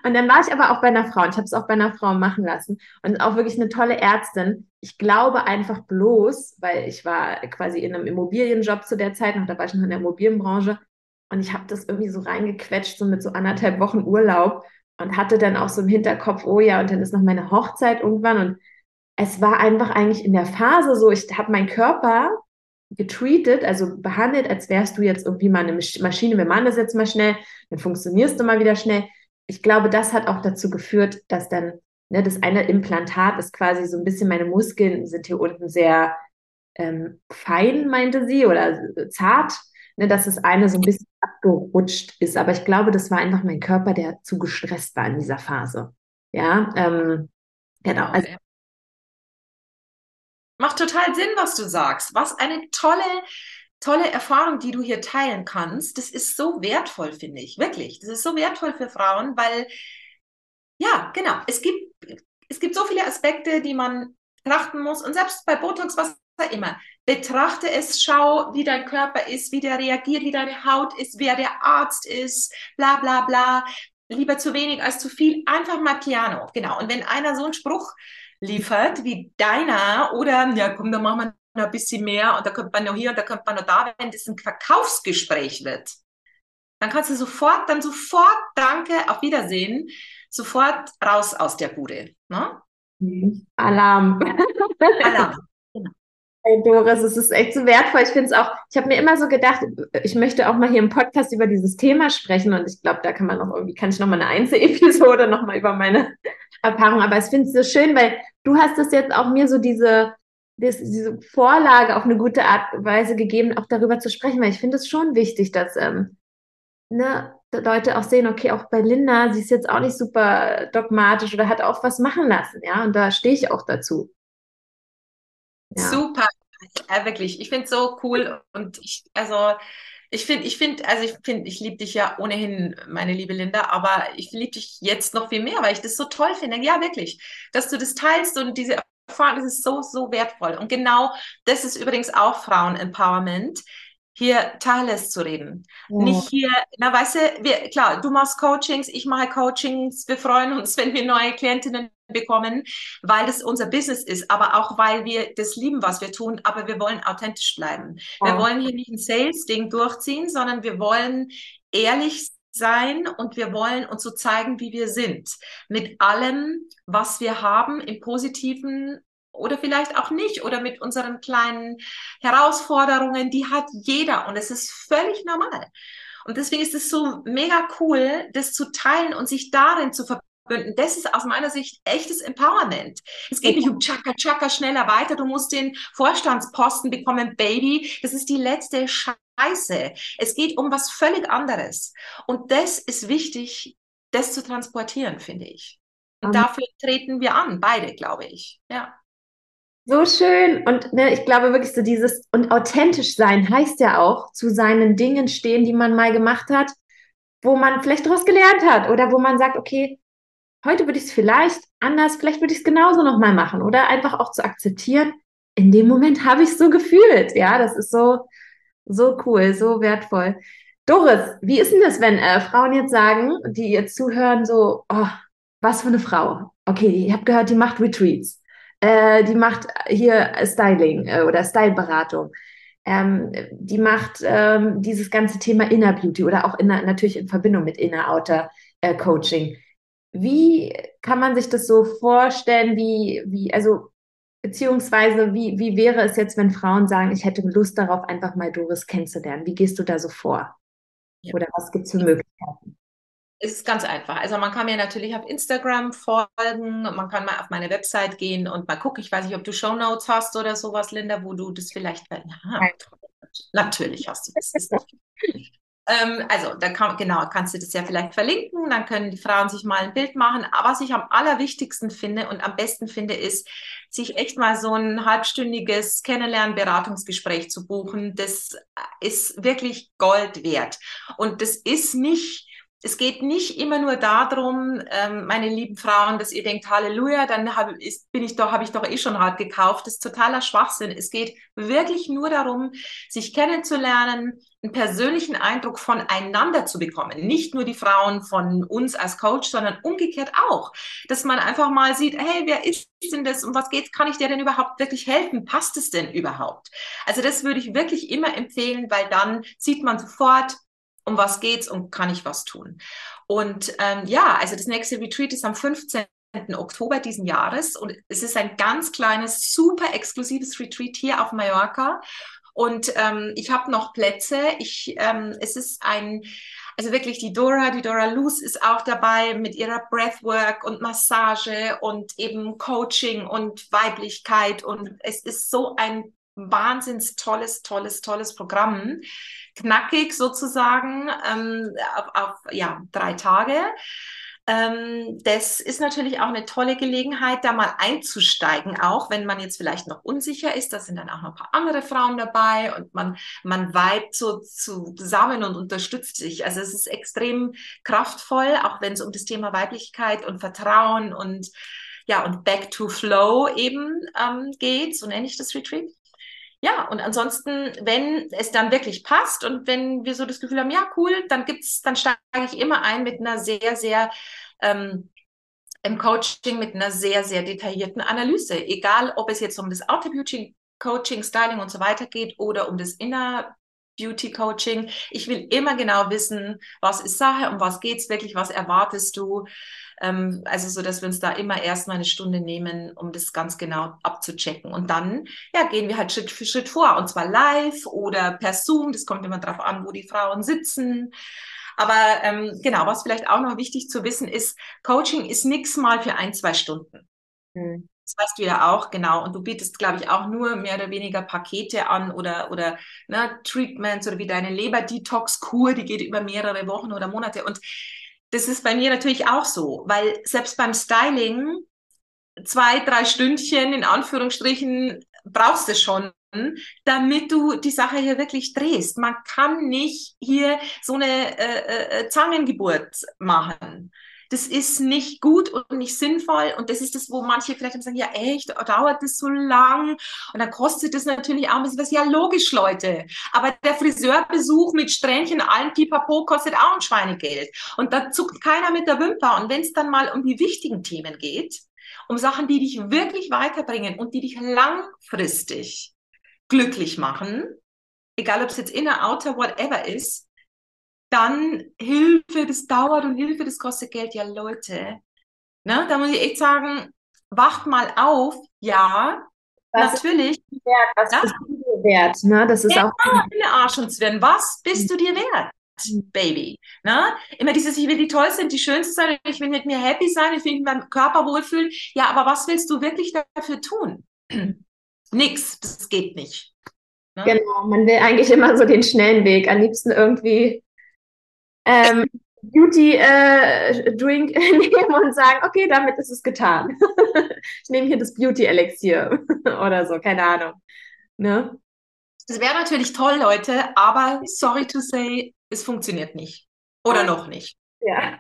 Und dann war ich aber auch bei einer Frau und ich habe es auch bei einer Frau machen lassen und auch wirklich eine tolle Ärztin. Ich glaube einfach bloß, weil ich war quasi in einem Immobilienjob zu der Zeit noch, da war ich noch in der Immobilienbranche und ich habe das irgendwie so reingequetscht, so mit so anderthalb Wochen Urlaub und hatte dann auch so im Hinterkopf, oh ja, und dann ist noch meine Hochzeit irgendwann und es war einfach eigentlich in der Phase so, ich habe meinen Körper getreatet, also behandelt, als wärst du jetzt irgendwie mal eine Maschine, wir machen das jetzt mal schnell, dann funktionierst du mal wieder schnell. Ich glaube, das hat auch dazu geführt, dass dann, ne, das eine Implantat ist quasi so ein bisschen, meine Muskeln sind hier unten sehr ähm, fein, meinte sie, oder zart, ne, dass das eine so ein bisschen abgerutscht ist. Aber ich glaube, das war einfach mein Körper, der zu gestresst war in dieser Phase. Ja, ähm, genau. Also, Macht total Sinn, was du sagst. Was eine tolle, tolle Erfahrung, die du hier teilen kannst. Das ist so wertvoll, finde ich. Wirklich. Das ist so wertvoll für Frauen, weil, ja, genau. Es gibt, es gibt so viele Aspekte, die man betrachten muss. Und selbst bei Botox, was immer. Betrachte es, schau, wie dein Körper ist, wie der reagiert, wie deine Haut ist, wer der Arzt ist, bla bla bla. Lieber zu wenig als zu viel. Einfach mal Piano. Genau. Und wenn einer so einen Spruch liefert wie deiner oder ja komm, dann machen wir noch ein bisschen mehr und da kommt man noch hier und da kommt man noch da, wenn das ein Verkaufsgespräch wird, dann kannst du sofort, dann sofort Danke, auf Wiedersehen, sofort raus aus der Bude. Ne? Alarm. Alarm. Hey Doris, es ist echt so wertvoll. Ich finde es auch, ich habe mir immer so gedacht, ich möchte auch mal hier im Podcast über dieses Thema sprechen und ich glaube, da kann man noch irgendwie, kann ich noch mal eine Einzelepisode noch mal über meine Erfahrung, aber ich finde es so schön, weil du hast es jetzt auch mir so diese, das, diese Vorlage auf eine gute Art und Weise gegeben, auch darüber zu sprechen, weil ich finde es schon wichtig, dass ähm, ne, Leute auch sehen, okay, auch bei Linda, sie ist jetzt auch nicht super dogmatisch oder hat auch was machen lassen, ja, und da stehe ich auch dazu. Ja. Super, ja, wirklich. Ich finde es so cool und ich, also ich finde, ich finde, also ich finde, ich liebe dich ja ohnehin, meine liebe Linda, aber ich liebe dich jetzt noch viel mehr, weil ich das so toll finde. Ja, wirklich, dass du das teilst und diese Erfahrung, das ist so, so wertvoll. Und genau das ist übrigens auch Frauen-Empowerment hier Tacheles zu reden. Ja. Nicht hier, na weißt du, wir, klar, du machst Coachings, ich mache Coachings, wir freuen uns, wenn wir neue Klientinnen bekommen, weil das unser Business ist, aber auch weil wir das lieben, was wir tun, aber wir wollen authentisch bleiben. Ja. Wir wollen hier nicht ein Sales-Ding durchziehen, sondern wir wollen ehrlich sein und wir wollen uns so zeigen, wie wir sind. Mit allem, was wir haben, im Positiven oder vielleicht auch nicht oder mit unseren kleinen Herausforderungen, die hat jeder und es ist völlig normal. Und deswegen ist es so mega cool, das zu teilen und sich darin zu verbünden. Das ist aus meiner Sicht echtes Empowerment. Es geht nicht um Chaka Chaka schneller weiter. Du musst den Vorstandsposten bekommen, Baby. Das ist die letzte Scheiße. Es geht um was völlig anderes. Und das ist wichtig, das zu transportieren, finde ich. Und dafür treten wir an, beide, glaube ich. Ja. So schön. Und ne, ich glaube wirklich so dieses, und authentisch sein heißt ja auch, zu seinen Dingen stehen, die man mal gemacht hat, wo man vielleicht daraus gelernt hat oder wo man sagt, okay, heute würde ich es vielleicht anders, vielleicht würde ich es genauso nochmal machen oder einfach auch zu akzeptieren, in dem Moment habe ich es so gefühlt. Ja, das ist so, so cool, so wertvoll. Doris, wie ist denn das, wenn äh, Frauen jetzt sagen, die jetzt zuhören, so, oh, was für eine Frau? Okay, ich habe gehört, die macht Retreats äh, die macht hier Styling äh, oder Styleberatung. Ähm, die macht ähm, dieses ganze Thema Inner Beauty oder auch inner, natürlich in Verbindung mit Inner Outer äh, Coaching. Wie kann man sich das so vorstellen? Wie, wie, also, beziehungsweise, wie, wie wäre es jetzt, wenn Frauen sagen, ich hätte Lust darauf, einfach mal Doris kennenzulernen? Wie gehst du da so vor? Ja. Oder was gibt es für Möglichkeiten? ist ganz einfach. Also man kann mir natürlich auf Instagram folgen, man kann mal auf meine Website gehen und mal gucken. Ich weiß nicht, ob du Show Notes hast oder sowas, Linda, wo du das vielleicht. Ja, natürlich hast du das. ähm, also da kann, genau, kannst du das ja vielleicht verlinken, dann können die Frauen sich mal ein Bild machen. Aber was ich am allerwichtigsten finde und am besten finde, ist, sich echt mal so ein halbstündiges Kennenlernen-Beratungsgespräch zu buchen. Das ist wirklich Gold wert. Und das ist nicht es geht nicht immer nur darum, ähm, meine lieben Frauen, dass ihr denkt, Halleluja, dann hab, ist, bin ich doch, habe ich doch eh schon hart gekauft. Das ist totaler Schwachsinn. Es geht wirklich nur darum, sich kennenzulernen, einen persönlichen Eindruck voneinander zu bekommen. Nicht nur die Frauen von uns als Coach, sondern umgekehrt auch. Dass man einfach mal sieht, hey, wer ist denn das und was geht, kann ich dir denn überhaupt wirklich helfen? Passt es denn überhaupt? Also das würde ich wirklich immer empfehlen, weil dann sieht man sofort, um was geht's und kann ich was tun. Und ähm, ja, also das nächste Retreat ist am 15. Oktober diesen Jahres und es ist ein ganz kleines, super exklusives Retreat hier auf Mallorca. Und ähm, ich habe noch Plätze. Ich, ähm, es ist ein, also wirklich die Dora, die Dora Luz ist auch dabei mit ihrer Breathwork und Massage und eben Coaching und Weiblichkeit. Und es ist so ein wahnsinns tolles, tolles, tolles Programm. Knackig sozusagen ähm, auf, auf ja, drei Tage. Ähm, das ist natürlich auch eine tolle Gelegenheit, da mal einzusteigen, auch wenn man jetzt vielleicht noch unsicher ist. Da sind dann auch noch ein paar andere Frauen dabei und man, man weibt so zusammen und unterstützt sich. Also es ist extrem kraftvoll, auch wenn es um das Thema Weiblichkeit und Vertrauen und ja, und Back to Flow eben ähm, geht, so nenne ich das Retreat ja, und ansonsten, wenn es dann wirklich passt und wenn wir so das Gefühl haben, ja, cool, dann gibt's, dann steige ich immer ein mit einer sehr, sehr ähm, im Coaching mit einer sehr, sehr detaillierten Analyse. Egal, ob es jetzt um das Auto-Beauty, Coaching, Styling und so weiter geht oder um das Inner Beauty Coaching. Ich will immer genau wissen, was ist Sache, um was geht's wirklich, was erwartest du. Ähm, also so, dass wir uns da immer erstmal eine Stunde nehmen, um das ganz genau abzuchecken. Und dann ja, gehen wir halt Schritt für Schritt vor. Und zwar live oder per Zoom. Das kommt immer darauf an, wo die Frauen sitzen. Aber ähm, genau, was vielleicht auch noch wichtig zu wissen ist, Coaching ist nichts mal für ein, zwei Stunden. Mhm. Das weißt du ja auch, genau. Und du bietest, glaube ich, auch nur mehr oder weniger Pakete an oder, oder ne, Treatments oder wie deine Leber-Detox-Kur, die geht über mehrere Wochen oder Monate. Und das ist bei mir natürlich auch so, weil selbst beim Styling zwei, drei Stündchen in Anführungsstrichen brauchst du schon, damit du die Sache hier wirklich drehst. Man kann nicht hier so eine äh, äh, Zangengeburt machen das ist nicht gut und nicht sinnvoll. Und das ist das, wo manche vielleicht sagen, ja echt, dauert das so lang? Und dann kostet das natürlich auch ein bisschen was. Ja, logisch, Leute. Aber der Friseurbesuch mit Strähnchen, allen Pipapo kostet auch ein Schweinegeld. Und da zuckt keiner mit der Wimper. Und wenn es dann mal um die wichtigen Themen geht, um Sachen, die dich wirklich weiterbringen und die dich langfristig glücklich machen, egal ob es jetzt inner, outer, whatever ist, dann Hilfe, das dauert und Hilfe, das kostet Geld. Ja, Leute, ne, da muss ich echt sagen, wacht mal auf, ja, was natürlich. Wert, was ja? bist du dir wert? Ne? Das ist ja, auch. In der Arsch und Sven, was bist du dir wert? Baby. Ne? Immer dieses, ich will die tollste und die schönste sein, ich will mit mir happy sein, ich will mit meinem Körper wohlfühlen. Ja, aber was willst du wirklich dafür tun? Nix, das geht nicht. Ne? Genau, man will eigentlich immer so den schnellen Weg. Am liebsten irgendwie ähm, Beauty-Drink äh, nehmen und sagen, okay, damit ist es getan. ich nehme hier das Beauty-Elixier oder so, keine Ahnung. Ne? Das wäre natürlich toll, Leute, aber sorry to say, es funktioniert nicht. Oder noch nicht. Ja.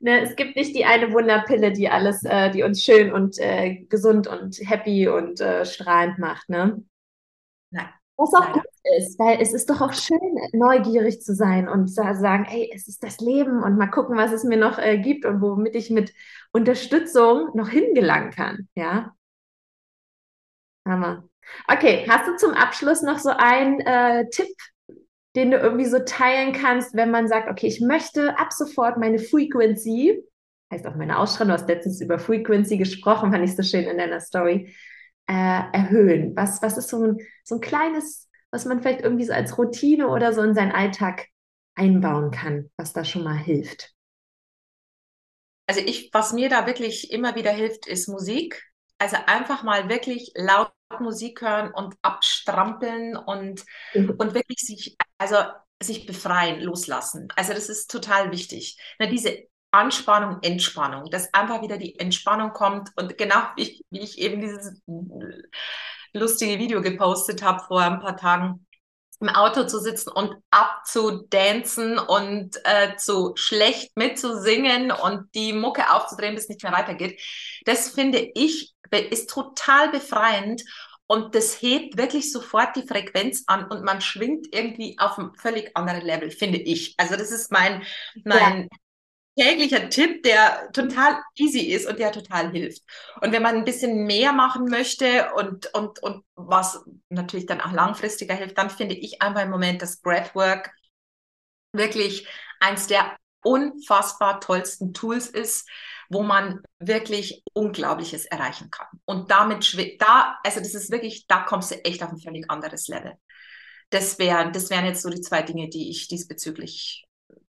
ne, es gibt nicht die eine Wunderpille, die alles, äh, die uns schön und äh, gesund und happy und äh, strahlend macht, ne? Nein. Was auch gut ist, weil es ist doch auch schön, neugierig zu sein und zu sagen, hey, es ist das Leben und mal gucken, was es mir noch äh, gibt und womit ich mit Unterstützung noch hingelangen kann. Ja. Hammer. Okay, hast du zum Abschluss noch so einen äh, Tipp, den du irgendwie so teilen kannst, wenn man sagt, okay, ich möchte ab sofort meine Frequency, heißt auch meine Ausstrahlung, du hast letztens über Frequency gesprochen, fand ich so schön in deiner Story, äh, erhöhen? Was, was ist so ein, so ein kleines, was man vielleicht irgendwie so als Routine oder so in seinen Alltag einbauen kann, was da schon mal hilft? Also ich, was mir da wirklich immer wieder hilft, ist Musik. Also einfach mal wirklich laut Musik hören und abstrampeln und, mhm. und wirklich sich, also sich befreien, loslassen. Also das ist total wichtig. Na, diese Anspannung, Entspannung, dass einfach wieder die Entspannung kommt und genau wie, wie ich eben dieses lustige Video gepostet habe vor ein paar Tagen, im Auto zu sitzen und abzudancen und äh, zu schlecht mitzusingen und die Mucke aufzudrehen, bis es nicht mehr weitergeht. Das finde ich ist total befreiend und das hebt wirklich sofort die Frequenz an und man schwingt irgendwie auf einem völlig anderen Level, finde ich. Also das ist mein, mein ja täglicher Tipp, der total easy ist und der total hilft. Und wenn man ein bisschen mehr machen möchte und, und, und was natürlich dann auch langfristiger hilft, dann finde ich einfach im Moment das Breathwork wirklich eins der unfassbar tollsten Tools ist, wo man wirklich Unglaubliches erreichen kann. Und damit, da, also das ist wirklich, da kommst du echt auf ein völlig anderes Level. Das wären, das wären jetzt so die zwei Dinge, die ich diesbezüglich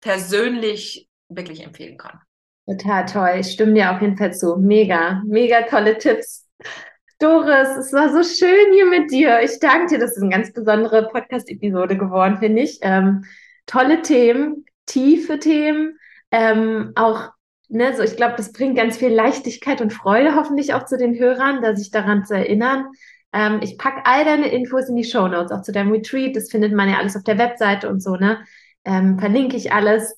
persönlich wirklich empfehlen kann. Total toll. Ich stimme dir auf jeden Fall zu. Mega, mega tolle Tipps. Doris, es war so schön hier mit dir. Ich danke dir. Das ist eine ganz besondere Podcast-Episode geworden, finde ich. Ähm, tolle Themen, tiefe Themen, ähm, auch Ne, so ich glaube, das bringt ganz viel Leichtigkeit und Freude hoffentlich auch zu den Hörern, da sich daran zu erinnern. Ähm, ich packe all deine Infos in die Show Notes, auch zu deinem Retreat. Das findet man ja alles auf der Webseite und so, ne? Ähm, verlinke ich alles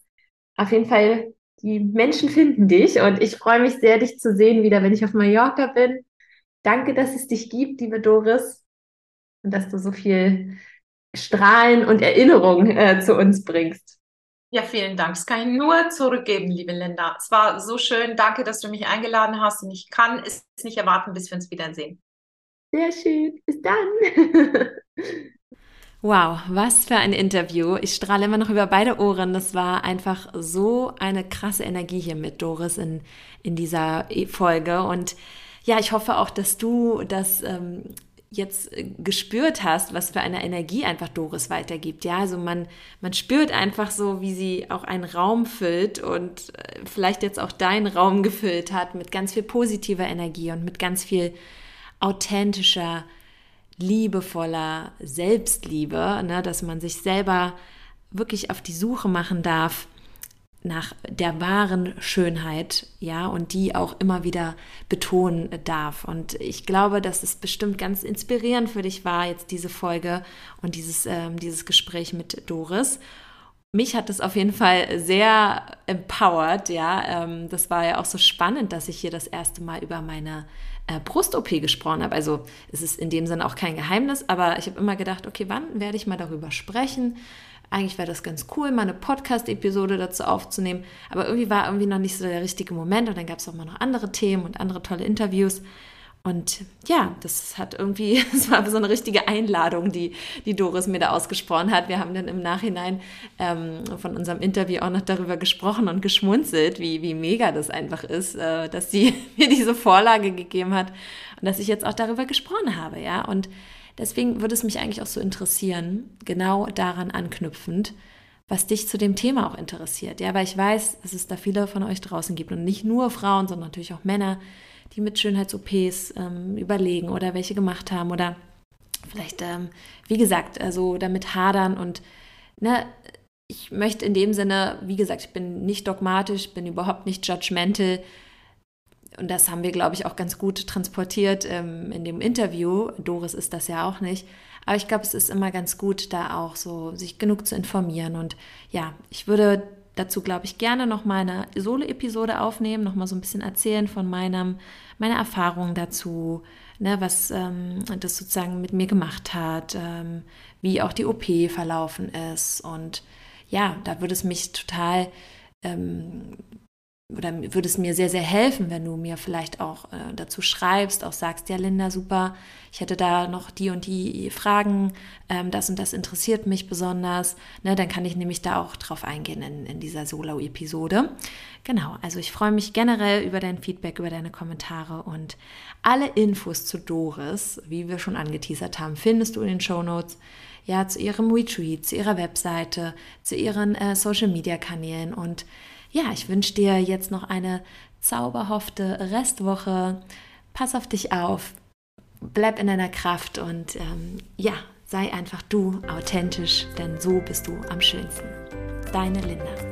auf jeden Fall, die Menschen finden dich und ich freue mich sehr, dich zu sehen wieder, wenn ich auf Mallorca bin. Danke, dass es dich gibt, liebe Doris, und dass du so viel Strahlen und Erinnerung äh, zu uns bringst. Ja, vielen Dank. Das kann ich nur zurückgeben, liebe Linda. Es war so schön. Danke, dass du mich eingeladen hast und ich kann es nicht erwarten, bis wir uns wiedersehen. Sehr schön. Bis dann. Wow, was für ein Interview. Ich strahle immer noch über beide Ohren. Das war einfach so eine krasse Energie hier mit Doris in, in dieser Folge. Und ja, ich hoffe auch, dass du das ähm, jetzt gespürt hast, was für eine Energie einfach Doris weitergibt. Ja, also man, man spürt einfach so, wie sie auch einen Raum füllt und äh, vielleicht jetzt auch deinen Raum gefüllt hat mit ganz viel positiver Energie und mit ganz viel authentischer liebevoller Selbstliebe, ne, dass man sich selber wirklich auf die Suche machen darf nach der wahren Schönheit, ja, und die auch immer wieder betonen darf. Und ich glaube, dass es bestimmt ganz inspirierend für dich war, jetzt diese Folge und dieses, ähm, dieses Gespräch mit Doris. Mich hat es auf jeden Fall sehr empowered, ja. Ähm, das war ja auch so spannend, dass ich hier das erste Mal über meine äh, Brust-OP gesprochen habe. Also es ist in dem Sinne auch kein Geheimnis, aber ich habe immer gedacht, okay, wann werde ich mal darüber sprechen? Eigentlich wäre das ganz cool, mal eine Podcast-Episode dazu aufzunehmen. Aber irgendwie war irgendwie noch nicht so der richtige Moment und dann gab es auch mal noch andere Themen und andere tolle Interviews. Und ja, das hat irgendwie, es war so eine richtige Einladung, die, die Doris mir da ausgesprochen hat. Wir haben dann im Nachhinein ähm, von unserem Interview auch noch darüber gesprochen und geschmunzelt, wie, wie mega das einfach ist, äh, dass sie mir diese Vorlage gegeben hat und dass ich jetzt auch darüber gesprochen habe, ja. Und deswegen würde es mich eigentlich auch so interessieren, genau daran anknüpfend, was dich zu dem Thema auch interessiert. Ja, weil ich weiß, dass es da viele von euch draußen gibt und nicht nur Frauen, sondern natürlich auch Männer, die mit Schönheits-OPs ähm, überlegen oder welche gemacht haben oder vielleicht, ähm, wie gesagt, also damit hadern und ne, ich möchte in dem Sinne, wie gesagt, ich bin nicht dogmatisch, bin überhaupt nicht judgmental. Und das haben wir, glaube ich, auch ganz gut transportiert ähm, in dem Interview. Doris ist das ja auch nicht. Aber ich glaube, es ist immer ganz gut, da auch so sich genug zu informieren. Und ja, ich würde dazu, glaube ich, gerne noch mal eine Solo-Episode aufnehmen, noch mal so ein bisschen erzählen von meinem, meiner Erfahrung dazu, ne, was ähm, das sozusagen mit mir gemacht hat, ähm, wie auch die OP verlaufen ist. Und ja, da würde es mich total ähm, oder würde es mir sehr, sehr helfen, wenn du mir vielleicht auch äh, dazu schreibst, auch sagst, ja, Linda, super, ich hätte da noch die und die Fragen, ähm, das und das interessiert mich besonders. Ne, dann kann ich nämlich da auch drauf eingehen in, in dieser Solo-Episode. Genau, also ich freue mich generell über dein Feedback, über deine Kommentare und alle Infos zu Doris, wie wir schon angeteasert haben, findest du in den Show Notes ja, zu ihrem Retweet, zu ihrer Webseite, zu ihren äh, Social-Media-Kanälen und ja, ich wünsche dir jetzt noch eine zauberhafte Restwoche. Pass auf dich auf, bleib in deiner Kraft und ähm, ja, sei einfach du authentisch, denn so bist du am schönsten. Deine Linda.